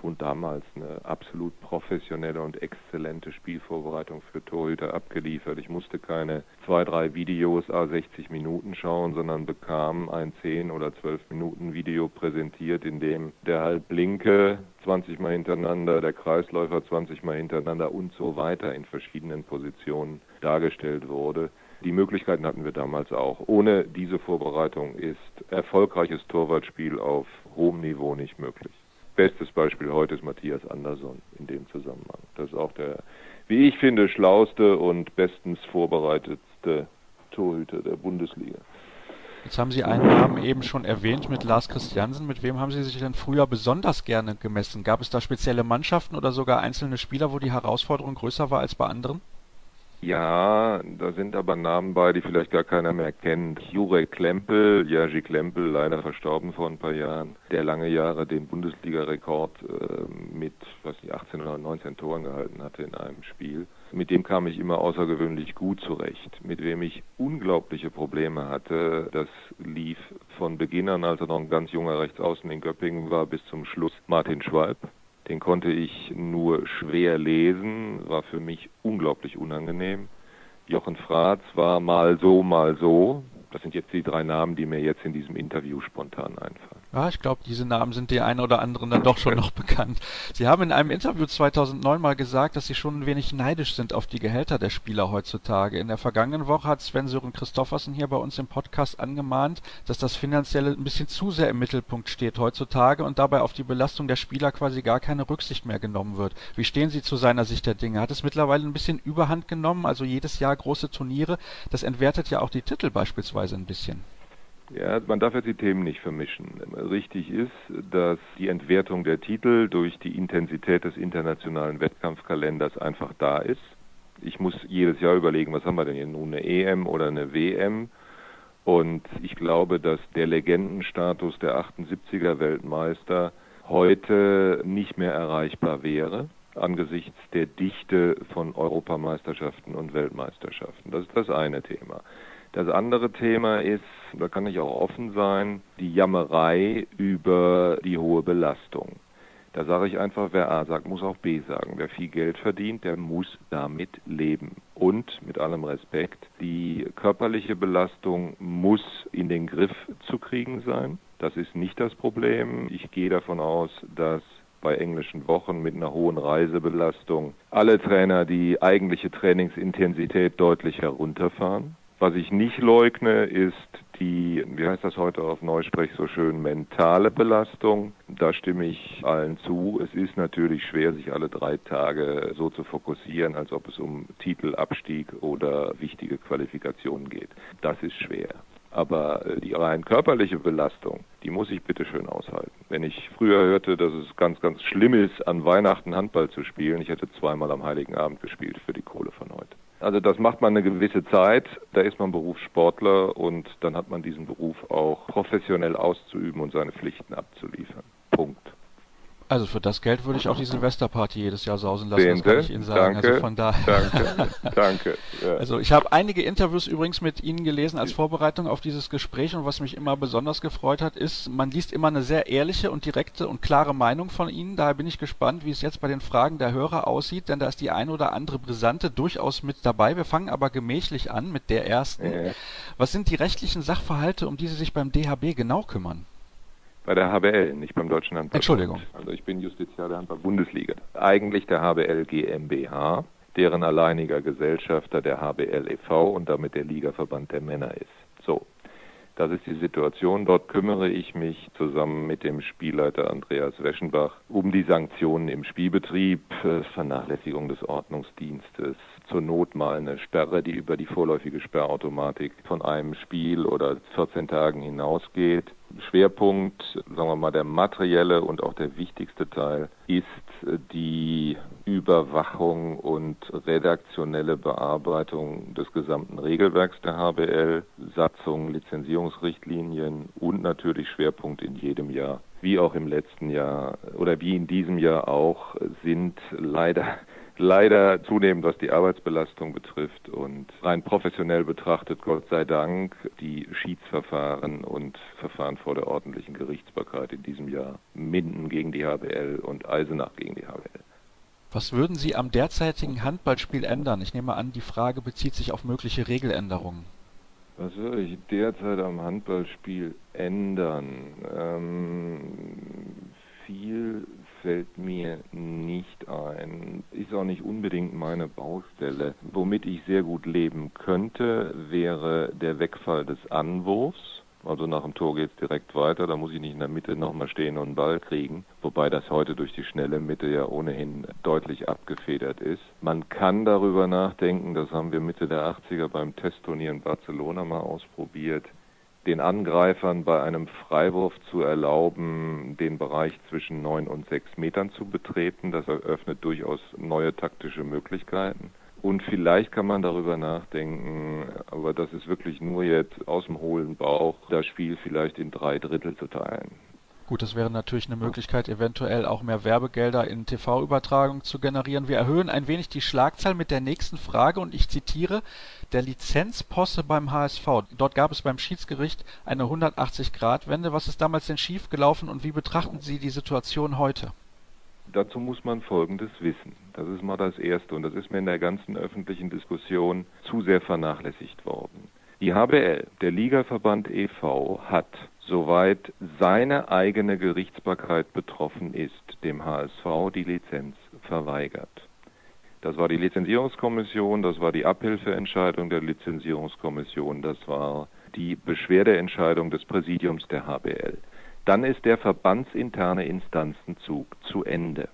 schon damals eine absolut professionelle und exzellente Spielvorbereitung für Torhüter abgeliefert. Ich musste keine zwei, drei Videos a 60 Minuten schauen, sondern bekam ein 10 oder 12 Minuten Video präsentiert, in dem der Halbblinke 20 Mal hintereinander, der Kreisläufer 20 Mal hintereinander und so weiter in verschiedenen Positionen dargestellt wurde. Die Möglichkeiten hatten wir damals auch. Ohne diese Vorbereitung ist erfolgreiches Torwartspiel auf hohem Niveau nicht möglich. Bestes Beispiel heute ist Matthias Andersson in dem Zusammenhang. Das ist auch der wie ich finde, schlauste und bestens vorbereitetste Torhüter der Bundesliga.
Jetzt haben Sie einen Namen eben schon erwähnt mit Lars Christiansen. Mit wem haben Sie sich denn früher besonders gerne gemessen? Gab es da spezielle Mannschaften oder sogar einzelne Spieler, wo die Herausforderung größer war als bei anderen?
Ja, da sind aber Namen bei, die vielleicht gar keiner mehr kennt. Jurek Klempel, Jerzy Klempel, leider verstorben vor ein paar Jahren, der lange Jahre den Bundesliga-Rekord äh, mit, was die 18 oder 19 Toren gehalten hatte in einem Spiel. Mit dem kam ich immer außergewöhnlich gut zurecht. Mit wem ich unglaubliche Probleme hatte, das lief von Beginn an, als er noch ein ganz junger Rechtsaußen in Göppingen war, bis zum Schluss Martin Schwalb. Den konnte ich nur schwer lesen, war für mich unglaublich unangenehm. Jochen Fratz war mal so, mal so. Das sind jetzt die drei Namen, die mir jetzt in diesem Interview spontan einfallen.
Ja, ich glaube, diese Namen sind die einen oder anderen dann doch schon noch bekannt. Sie haben in einem Interview 2009 mal gesagt, dass Sie schon ein wenig neidisch sind auf die Gehälter der Spieler heutzutage. In der vergangenen Woche hat Sven Sören Christoffersen hier bei uns im Podcast angemahnt, dass das Finanzielle ein bisschen zu sehr im Mittelpunkt steht heutzutage und dabei auf die Belastung der Spieler quasi gar keine Rücksicht mehr genommen wird. Wie stehen Sie zu seiner Sicht der Dinge? Hat es mittlerweile ein bisschen Überhand genommen? Also jedes Jahr große Turniere, das entwertet ja auch die Titel beispielsweise ein bisschen.
Ja, man darf jetzt die Themen nicht vermischen. Richtig ist, dass die Entwertung der Titel durch die Intensität des internationalen Wettkampfkalenders einfach da ist. Ich muss jedes Jahr überlegen, was haben wir denn hier nun, eine EM oder eine WM? Und ich glaube, dass der Legendenstatus der 78er Weltmeister heute nicht mehr erreichbar wäre angesichts der Dichte von Europameisterschaften und Weltmeisterschaften. Das ist das eine Thema. Das andere Thema ist, da kann ich auch offen sein, die Jammerei über die hohe Belastung. Da sage ich einfach, wer A sagt, muss auch B sagen. Wer viel Geld verdient, der muss damit leben. Und mit allem Respekt, die körperliche Belastung muss in den Griff zu kriegen sein. Das ist nicht das Problem. Ich gehe davon aus, dass bei englischen Wochen mit einer hohen Reisebelastung alle Trainer die eigentliche Trainingsintensität deutlich herunterfahren. Was ich nicht leugne, ist die, wie heißt das heute auf Neusprech so schön, mentale Belastung. Da stimme ich allen zu. Es ist natürlich schwer, sich alle drei Tage so zu fokussieren, als ob es um Titelabstieg oder wichtige Qualifikationen geht. Das ist schwer. Aber äh, die rein körperliche Belastung, die muss ich bitte schön aushalten. Wenn ich früher hörte, dass es ganz, ganz schlimm ist, an Weihnachten Handball zu spielen, ich hätte zweimal am Heiligen Abend gespielt für die Kohle von heute. Also das macht man eine gewisse Zeit, da ist man Berufssportler und dann hat man diesen Beruf auch professionell auszuüben und seine Pflichten abzuliefern. Punkt.
Also für das Geld würde ich auch die Silvesterparty jedes Jahr sausen lassen, Sehnte, das kann ich Ihnen sagen.
Danke,
also von daher.
Danke, danke.
Ja. Also ich habe einige Interviews übrigens mit Ihnen gelesen als Vorbereitung auf dieses Gespräch und was mich immer besonders gefreut hat, ist, man liest immer eine sehr ehrliche und direkte und klare Meinung von Ihnen. Daher bin ich gespannt, wie es jetzt bei den Fragen der Hörer aussieht, denn da ist die ein oder andere Brisante durchaus mit dabei. Wir fangen aber gemächlich an mit der ersten. Ja. Was sind die rechtlichen Sachverhalte, um die Sie sich beim DHB genau kümmern?
Bei der HBL, nicht beim Deutschen Handball.
Entschuldigung.
Also ich bin Justiziar der Handball-Bundesliga. Eigentlich der HBL GmbH, deren alleiniger Gesellschafter der HBL e.V. und damit der Ligaverband der Männer ist. So, das ist die Situation. Dort kümmere ich mich zusammen mit dem Spielleiter Andreas Weschenbach um die Sanktionen im Spielbetrieb, äh, Vernachlässigung des Ordnungsdienstes, zur Not mal eine Sperre, die über die vorläufige Sperrautomatik von einem Spiel oder 14 Tagen hinausgeht. Schwerpunkt, sagen wir mal, der materielle und auch der wichtigste Teil ist die Überwachung und redaktionelle Bearbeitung des gesamten Regelwerks der HBL, Satzungen, Lizenzierungsrichtlinien und natürlich Schwerpunkt in jedem Jahr. Wie auch im letzten Jahr oder wie in diesem Jahr auch sind leider leider zunehmend, was die Arbeitsbelastung betrifft und rein professionell betrachtet, Gott sei Dank, die Schiedsverfahren und Verfahren vor der ordentlichen Gerichtsbarkeit in diesem Jahr Minden gegen die HBL und Eisenach gegen die HBL.
Was würden Sie am derzeitigen Handballspiel ändern? Ich nehme an, die Frage bezieht sich auf mögliche Regeländerungen.
Was würde ich derzeit am Handballspiel ändern? Ähm, viel fällt mir nicht ein. Ist auch nicht unbedingt meine Baustelle. Womit ich sehr gut leben könnte, wäre der Wegfall des Anwurfs Also nach dem Tor geht es direkt weiter, da muss ich nicht in der Mitte nochmal stehen und einen Ball kriegen, wobei das heute durch die schnelle Mitte ja ohnehin deutlich abgefedert ist. Man kann darüber nachdenken, das haben wir Mitte der 80er beim Testturnier in Barcelona mal ausprobiert, den Angreifern bei einem Freiwurf zu erlauben, den Bereich zwischen neun und sechs Metern zu betreten. Das eröffnet durchaus neue taktische Möglichkeiten. Und vielleicht kann man darüber nachdenken, aber das ist wirklich nur jetzt aus dem hohlen Bauch, das Spiel vielleicht in drei Drittel zu teilen.
Gut, das wäre natürlich eine Möglichkeit, eventuell auch mehr Werbegelder in TV-Übertragung zu generieren. Wir erhöhen ein wenig die Schlagzahl mit der nächsten Frage und ich zitiere, der Lizenzposse beim HSV. Dort gab es beim Schiedsgericht eine 180-Grad-Wende. Was ist damals denn schief gelaufen und wie betrachten Sie die Situation heute?
Dazu muss man Folgendes wissen. Das ist mal das Erste und das ist mir in der ganzen öffentlichen Diskussion zu sehr vernachlässigt worden. Die HBL, der Ligaverband e.V., hat soweit seine eigene Gerichtsbarkeit betroffen ist, dem HSV die Lizenz verweigert. Das war die Lizenzierungskommission, das war die Abhilfeentscheidung der Lizenzierungskommission, das war die Beschwerdeentscheidung des Präsidiums der HBL. Dann ist der verbandsinterne Instanzenzug zu Ende.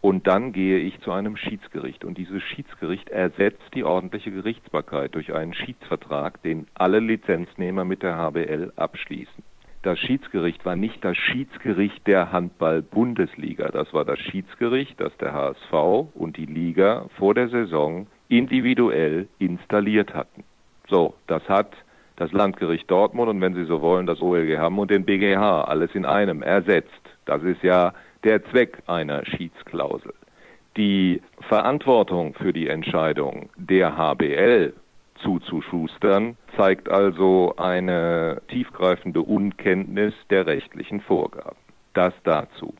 Und dann gehe ich zu einem Schiedsgericht. Und dieses Schiedsgericht ersetzt die ordentliche Gerichtsbarkeit durch einen Schiedsvertrag, den alle Lizenznehmer mit der HBL abschließen. Das Schiedsgericht war nicht das Schiedsgericht der Handball-Bundesliga. Das war das Schiedsgericht, das der HSV und die Liga vor der Saison individuell installiert hatten. So, das hat das Landgericht Dortmund und wenn Sie so wollen, das OLG Hamm und den BGH alles in einem ersetzt. Das ist ja der Zweck einer Schiedsklausel. Die Verantwortung für die Entscheidung der HBL zuzuschustern, zeigt also eine tiefgreifende Unkenntnis der rechtlichen Vorgaben. Das dazu.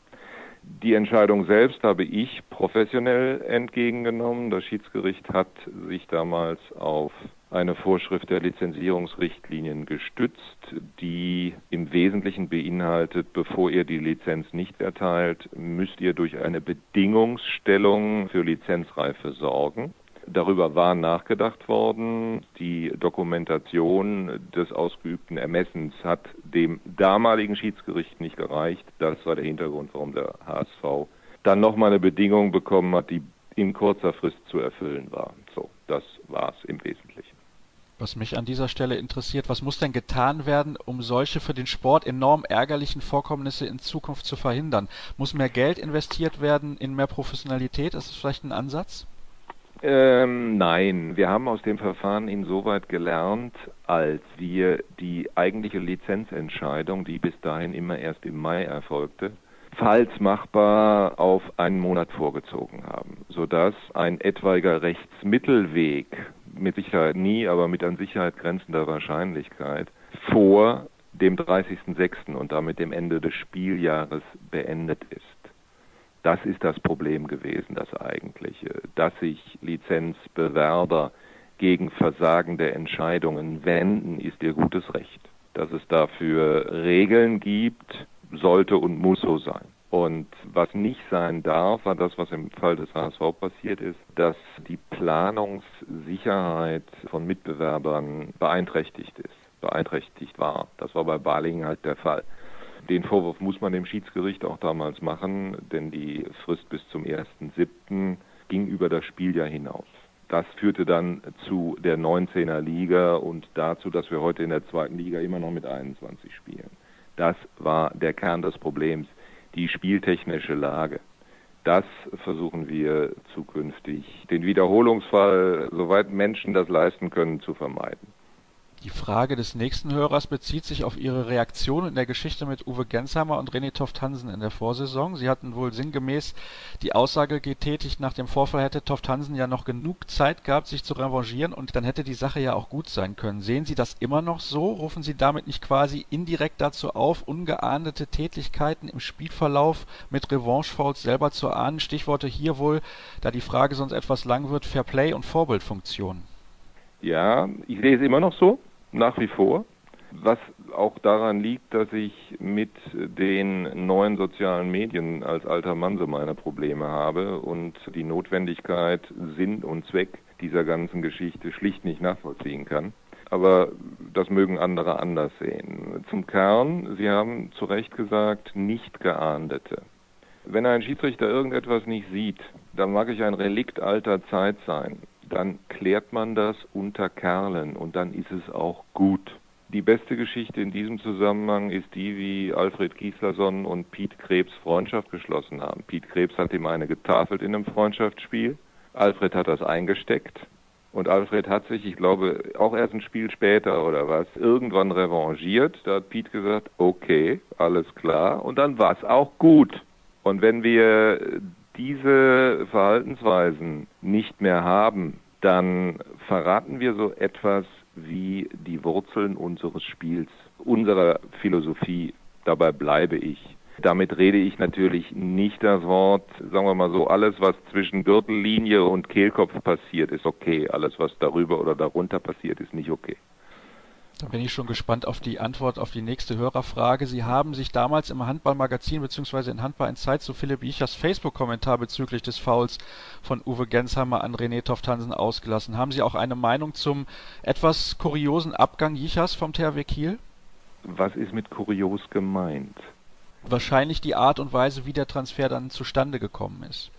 Die Entscheidung selbst habe ich professionell entgegengenommen. Das Schiedsgericht hat sich damals auf eine Vorschrift der Lizenzierungsrichtlinien gestützt, die im Wesentlichen beinhaltet, bevor ihr die Lizenz nicht erteilt, müsst ihr durch eine Bedingungsstellung für Lizenzreife sorgen. Darüber war nachgedacht worden. Die Dokumentation des ausgeübten Ermessens hat dem damaligen Schiedsgericht nicht gereicht. Das war der Hintergrund, warum der HSV dann nochmal eine Bedingung bekommen hat, die in kurzer Frist zu erfüllen war. So, das war es im Wesentlichen.
Was mich an dieser Stelle interessiert, was muss denn getan werden, um solche für den Sport enorm ärgerlichen Vorkommnisse in Zukunft zu verhindern? Muss mehr Geld investiert werden in mehr Professionalität? Ist das vielleicht ein Ansatz?
Ähm, nein, wir haben aus dem Verfahren insoweit gelernt, als wir die eigentliche Lizenzentscheidung, die bis dahin immer erst im Mai erfolgte, falls machbar auf einen Monat vorgezogen haben, sodass ein etwaiger Rechtsmittelweg mit Sicherheit nie, aber mit an Sicherheit grenzender Wahrscheinlichkeit vor dem 30.06. und damit dem Ende des Spieljahres beendet ist. Das ist das Problem gewesen, das eigentliche, dass sich Lizenzbewerber gegen versagende Entscheidungen wenden, ist ihr gutes Recht. Dass es dafür Regeln gibt, sollte und muss so sein. Und was nicht sein darf, war das, was im Fall des HSV passiert ist, dass die Planungssicherheit von Mitbewerbern beeinträchtigt ist, beeinträchtigt war. Das war bei Balingen halt der Fall. Den Vorwurf muss man dem Schiedsgericht auch damals machen, denn die Frist bis zum 1.7. ging über das Spieljahr hinaus. Das führte dann zu der 19er Liga und dazu, dass wir heute in der zweiten Liga immer noch mit 21 spielen. Das war der Kern des Problems die spieltechnische Lage. Das versuchen wir zukünftig, den Wiederholungsfall, soweit Menschen das leisten können, zu vermeiden.
Die Frage des nächsten Hörers bezieht sich auf Ihre Reaktion in der Geschichte mit Uwe Gensheimer und René Toft-Hansen in der Vorsaison. Sie hatten wohl sinngemäß die Aussage getätigt, nach dem Vorfall hätte Toft-Hansen ja noch genug Zeit gehabt, sich zu revanchieren und dann hätte die Sache ja auch gut sein können. Sehen Sie das immer noch so? Rufen Sie damit nicht quasi indirekt dazu auf, ungeahndete Tätlichkeiten im Spielverlauf mit Revanchefouls selber zu ahnen? Stichworte hier wohl, da die Frage sonst etwas lang wird, Fairplay und Vorbildfunktion.
Ja, ich sehe es immer noch so nach wie vor. Was auch daran liegt, dass ich mit den neuen sozialen Medien als alter Mann so meine Probleme habe und die Notwendigkeit, Sinn und Zweck dieser ganzen Geschichte schlicht nicht nachvollziehen kann. aber das mögen andere anders sehen. Zum Kern, Sie haben zu Recht gesagt, nicht geahndete. Wenn ein Schiedsrichter irgendetwas nicht sieht, dann mag ich ein Relikt alter Zeit sein, dann klärt man das unter Kerlen und dann ist es auch gut. Die beste Geschichte in diesem Zusammenhang ist die, wie Alfred Gislason und Piet Krebs Freundschaft geschlossen haben. Piet Krebs hat ihm eine getafelt in einem Freundschaftsspiel. Alfred hat das eingesteckt. Und Alfred hat sich, ich glaube, auch erst ein Spiel später oder was, irgendwann revanchiert. Da hat Piet gesagt, okay, alles klar. Und dann war es auch gut. Und wenn wir diese Verhaltensweisen nicht mehr haben, dann verraten wir so etwas wie die Wurzeln unseres Spiels, unserer Philosophie. Dabei bleibe ich. Damit rede ich natürlich nicht das Wort, sagen wir mal so, alles, was zwischen Gürtellinie und Kehlkopf passiert, ist okay. Alles, was darüber oder darunter passiert, ist nicht okay.
Da bin ich schon gespannt auf die Antwort auf die nächste Hörerfrage. Sie haben sich damals im Handballmagazin bzw. in Handball in Zeit zu Philipp Jichers Facebook-Kommentar bezüglich des Fouls von Uwe Gensheimer an René Toft-Hansen ausgelassen. Haben Sie auch eine Meinung zum etwas kuriosen Abgang Jichers vom THW Kiel?
Was ist mit kurios gemeint?
Wahrscheinlich die Art und Weise, wie der Transfer dann zustande gekommen ist.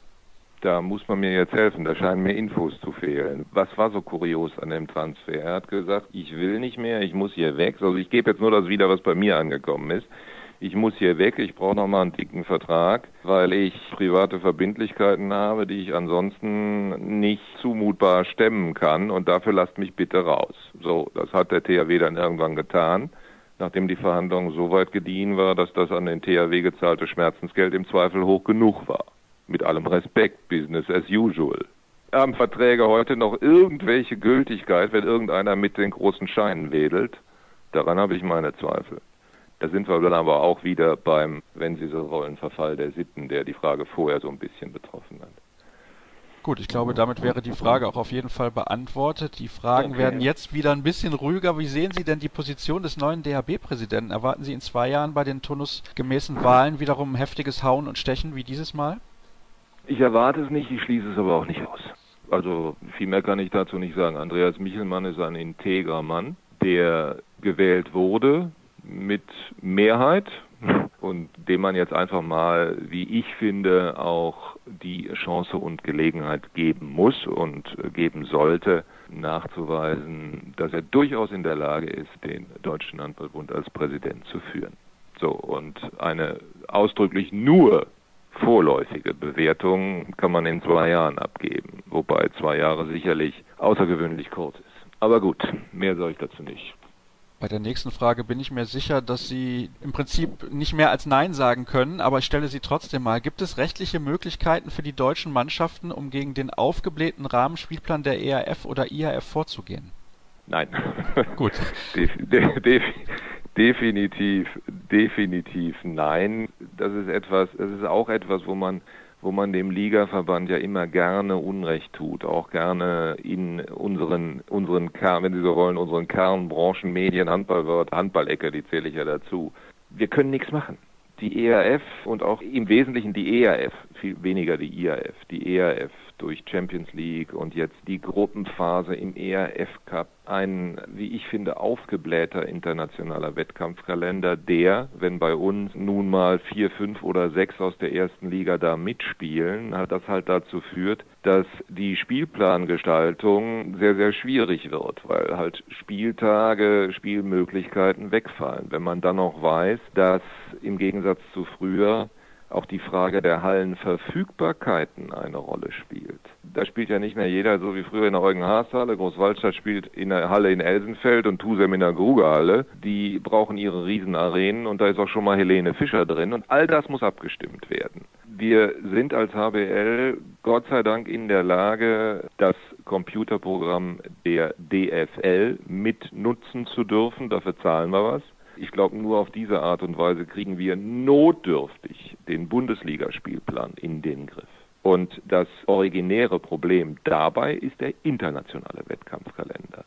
Da muss man mir jetzt helfen, da scheinen mir Infos zu fehlen. Was war so kurios an dem Transfer? Er hat gesagt, ich will nicht mehr, ich muss hier weg. Also ich gebe jetzt nur das wieder, was bei mir angekommen ist. Ich muss hier weg, ich brauche nochmal einen dicken Vertrag, weil ich private Verbindlichkeiten habe, die ich ansonsten nicht zumutbar stemmen kann und dafür lasst mich bitte raus. So, das hat der THW dann irgendwann getan nachdem die Verhandlung so weit gediehen war, dass das an den THW gezahlte Schmerzensgeld im Zweifel hoch genug war mit allem Respekt, Business as usual. Haben Verträge heute noch irgendwelche Gültigkeit, wenn irgendeiner mit den großen Scheinen wedelt? Daran habe ich meine Zweifel. Da sind wir dann aber auch wieder beim, wenn Sie so wollen, Verfall der Sitten, der die Frage vorher so ein bisschen betroffen hat.
Gut, ich glaube, damit wäre die Frage auch auf jeden Fall beantwortet. Die Fragen okay. werden jetzt wieder ein bisschen ruhiger. Wie sehen Sie denn die Position des neuen DHB-Präsidenten? Erwarten Sie in zwei Jahren bei den turnusgemäßen Wahlen wiederum ein heftiges Hauen und Stechen wie dieses Mal?
Ich erwarte es nicht, ich schließe es aber auch nicht aus. Also viel mehr kann ich dazu nicht sagen. Andreas Michelmann ist ein integrer Mann, der gewählt wurde mit Mehrheit und dem man jetzt einfach mal, wie ich finde, auch die Chance und Gelegenheit geben muss und geben sollte, nachzuweisen, dass er durchaus in der Lage ist, den Deutschen Handballbund als Präsident zu führen. So, und eine ausdrücklich nur vorläufige Bewertung kann man in zwei Jahren abgeben, wobei zwei Jahre sicherlich außergewöhnlich kurz ist. Aber gut, mehr sage ich dazu nicht.
Bei der nächsten Frage bin ich mir sicher, dass Sie im Prinzip nicht mehr als Nein sagen können, aber ich stelle sie trotzdem mal. Gibt es rechtliche Möglichkeiten für die deutschen Mannschaften, um gegen den aufgeblähten Rahmenspielplan der ERF oder IAF vorzugehen?
Nein.
Gut.
Def, Definitiv, definitiv nein. Das ist etwas, das ist auch etwas, wo man, wo man dem Ligaverband ja immer gerne Unrecht tut, auch gerne in unseren, unseren Kern, wenn Sie so wollen, unseren Kernbranchen, Medien, Handballwort, Handballecke, die zähle ich ja dazu. Wir können nichts machen. Die ERF und auch im Wesentlichen die ERF, viel weniger die IAF, die ERF durch Champions League und jetzt die Gruppenphase im ERF Cup ein, wie ich finde, aufgeblähter internationaler Wettkampfkalender, der, wenn bei uns nun mal vier, fünf oder sechs aus der ersten Liga da mitspielen, hat das halt dazu führt, dass die Spielplangestaltung sehr, sehr schwierig wird, weil halt Spieltage, Spielmöglichkeiten wegfallen. Wenn man dann noch weiß, dass im Gegensatz zu früher auch die Frage der Hallenverfügbarkeiten eine Rolle spielt. Da spielt ja nicht mehr jeder, so wie früher in der Eugen-Haas-Halle, Großwaldstadt spielt in der Halle in Elsenfeld und Tusem in der Grugerhalle. Die brauchen ihre Riesenarenen und da ist auch schon mal Helene Fischer drin und all das muss abgestimmt werden. Wir sind als HBL Gott sei Dank in der Lage, das Computerprogramm der DFL mitnutzen zu dürfen. Dafür zahlen wir was. Ich glaube, nur auf diese Art und Weise kriegen wir notdürftig den Bundesligaspielplan in den Griff. Und das originäre Problem dabei ist der internationale Wettkampfkalender.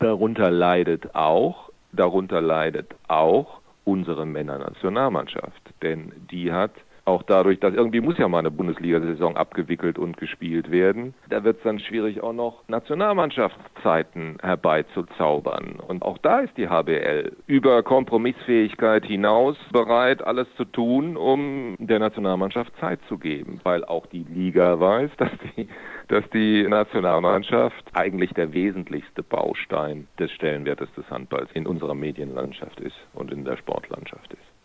Darunter leidet auch, darunter leidet auch unsere Männernationalmannschaft, denn die hat Auch dadurch, dass irgendwie muss ja mal eine Bundesliga-Saison abgewickelt und gespielt werden. Da wird es dann schwierig, auch noch Nationalmannschaftszeiten herbeizuzaubern. Und auch da ist die HBL über Kompromissfähigkeit hinaus bereit, alles zu tun, um der Nationalmannschaft Zeit zu geben, weil auch die Liga weiß, dass die dass die Nationalmannschaft eigentlich der wesentlichste Baustein des Stellenwertes des Handballs in unserer Medienlandschaft ist und in der Sportlandschaft ist.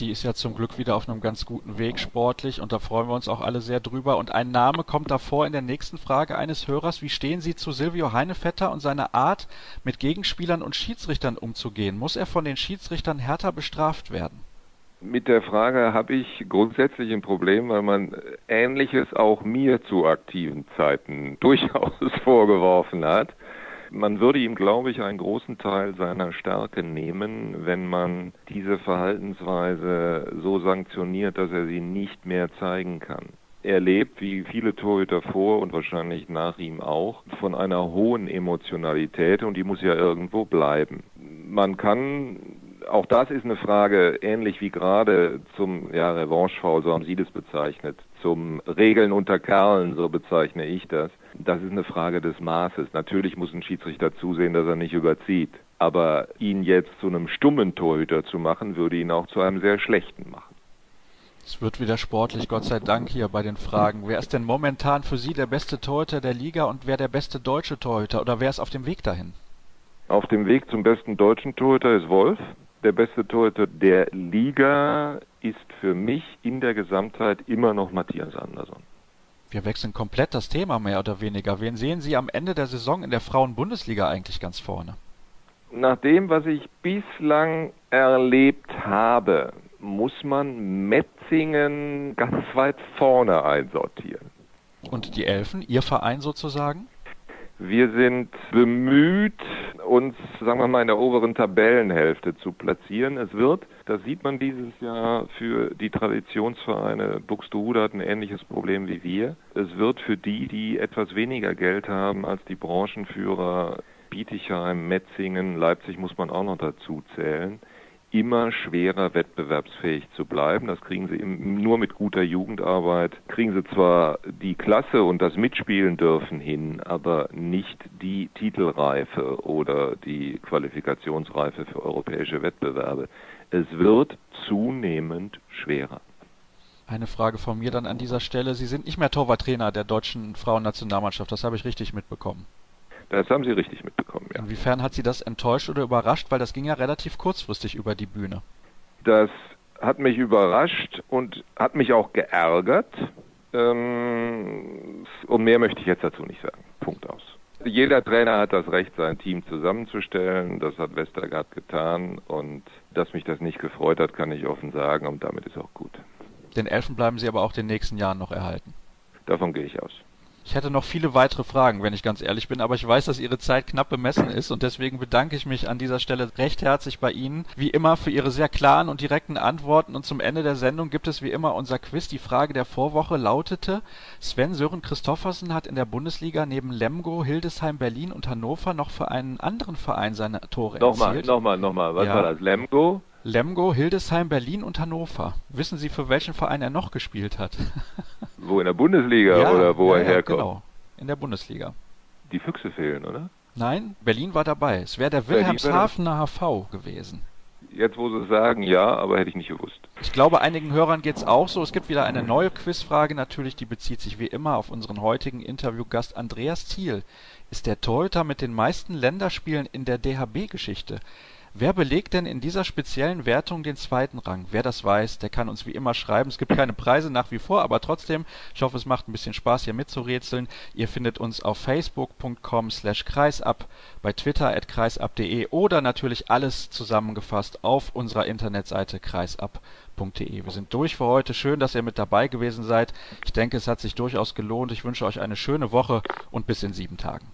Die ist ja zum Glück wieder auf einem ganz guten Weg sportlich und da freuen wir uns auch alle sehr drüber. Und ein Name kommt davor in der nächsten Frage eines Hörers. Wie stehen Sie zu Silvio Heinevetter und seiner Art, mit Gegenspielern und Schiedsrichtern umzugehen? Muss er von den Schiedsrichtern härter bestraft werden?
Mit der Frage habe ich grundsätzlich ein Problem, weil man Ähnliches auch mir zu aktiven Zeiten durchaus vorgeworfen hat. Man würde ihm, glaube ich, einen großen Teil seiner Stärke nehmen, wenn man diese Verhaltensweise so sanktioniert, dass er sie nicht mehr zeigen kann. Er lebt, wie viele Torhüter vor und wahrscheinlich nach ihm auch, von einer hohen Emotionalität und die muss ja irgendwo bleiben. Man kann auch das ist eine Frage, ähnlich wie gerade zum ja, Revanchefoul, so haben Sie das bezeichnet, zum Regeln unter Kerlen, so bezeichne ich das. Das ist eine Frage des Maßes. Natürlich muss ein Schiedsrichter zusehen, dass er nicht überzieht. Aber ihn jetzt zu einem stummen Torhüter zu machen, würde ihn auch zu einem sehr schlechten machen.
Es wird wieder sportlich, Gott sei Dank hier bei den Fragen. Wer ist denn momentan für Sie der beste Torhüter der Liga und wer der beste deutsche Torhüter oder wer ist auf dem Weg dahin?
Auf dem Weg zum besten deutschen Torhüter ist Wolf. Der beste Torhüter der Liga ist für mich in der Gesamtheit immer noch Matthias Andersson.
Wir wechseln komplett das Thema mehr oder weniger. Wen sehen Sie am Ende der Saison in der Frauen-Bundesliga eigentlich ganz vorne?
Nach dem, was ich bislang erlebt habe, muss man Metzingen ganz weit vorne einsortieren.
Und die Elfen, Ihr Verein sozusagen?
Wir sind bemüht, uns, sagen wir mal, in der oberen Tabellenhälfte zu platzieren. Es wird, das sieht man dieses Jahr für die Traditionsvereine, Buxtehude hat ein ähnliches Problem wie wir. Es wird für die, die etwas weniger Geld haben als die Branchenführer, Bietigheim, Metzingen, Leipzig muss man auch noch dazu zählen, immer schwerer wettbewerbsfähig zu bleiben. Das kriegen sie nur mit guter Jugendarbeit. Kriegen sie zwar die Klasse und das Mitspielen dürfen hin, aber nicht die Titelreife oder die Qualifikationsreife für europäische Wettbewerbe. Es wird zunehmend schwerer.
Eine Frage von mir dann an dieser Stelle. Sie sind nicht mehr Torwarttrainer der deutschen Frauennationalmannschaft, das habe ich richtig mitbekommen.
Das haben Sie richtig mitbekommen, ja.
Inwiefern hat Sie das enttäuscht oder überrascht? Weil das ging ja relativ kurzfristig über die Bühne.
Das hat mich überrascht und hat mich auch geärgert. Ähm, und mehr möchte ich jetzt dazu nicht sagen. Punkt aus. Jeder Trainer hat das Recht, sein Team zusammenzustellen. Das hat Westergaard getan. Und dass mich das nicht gefreut hat, kann ich offen sagen. Und damit ist auch gut.
Den Elfen bleiben Sie aber auch den nächsten Jahren noch erhalten.
Davon gehe ich aus.
Ich hätte noch viele weitere Fragen, wenn ich ganz ehrlich bin, aber ich weiß, dass Ihre Zeit knapp bemessen ist und deswegen bedanke ich mich an dieser Stelle recht herzlich bei Ihnen, wie immer, für Ihre sehr klaren und direkten Antworten. Und zum Ende der Sendung gibt es wie immer unser Quiz. Die Frage der Vorwoche lautete, Sven Sören Christoffersen hat in der Bundesliga neben Lemgo, Hildesheim, Berlin und Hannover noch für einen anderen Verein seine Tore
nochmal,
erzielt.
Nochmal, nochmal, nochmal. Was ja. war das? Lemgo?
Lemgo, Hildesheim, Berlin und Hannover. Wissen Sie, für welchen Verein er noch gespielt hat?
wo in der Bundesliga ja, oder wo
ja,
er herkommt?
Genau in der Bundesliga.
Die Füchse fehlen, oder?
Nein, Berlin war dabei. Es wäre der Wilhelmshavener HV gewesen.
Jetzt, wo Sie sagen, ja, aber hätte ich nicht gewusst.
Ich glaube, einigen Hörern geht es auch so. Es gibt wieder eine neue Quizfrage natürlich, die bezieht sich wie immer auf unseren heutigen Interviewgast Andreas Thiel. Ist der Torhüter mit den meisten Länderspielen in der DHB-Geschichte. Wer belegt denn in dieser speziellen Wertung den zweiten Rang? Wer das weiß, der kann uns wie immer schreiben. Es gibt keine Preise nach wie vor, aber trotzdem, ich hoffe, es macht ein bisschen Spaß, hier mitzurätseln. Ihr findet uns auf facebook.com slash kreisab, bei twitter at kreisab.de oder natürlich alles zusammengefasst auf unserer Internetseite kreisab.de. Wir sind durch für heute. Schön, dass ihr mit dabei gewesen seid. Ich denke, es hat sich durchaus gelohnt. Ich wünsche euch eine schöne Woche und bis in sieben Tagen.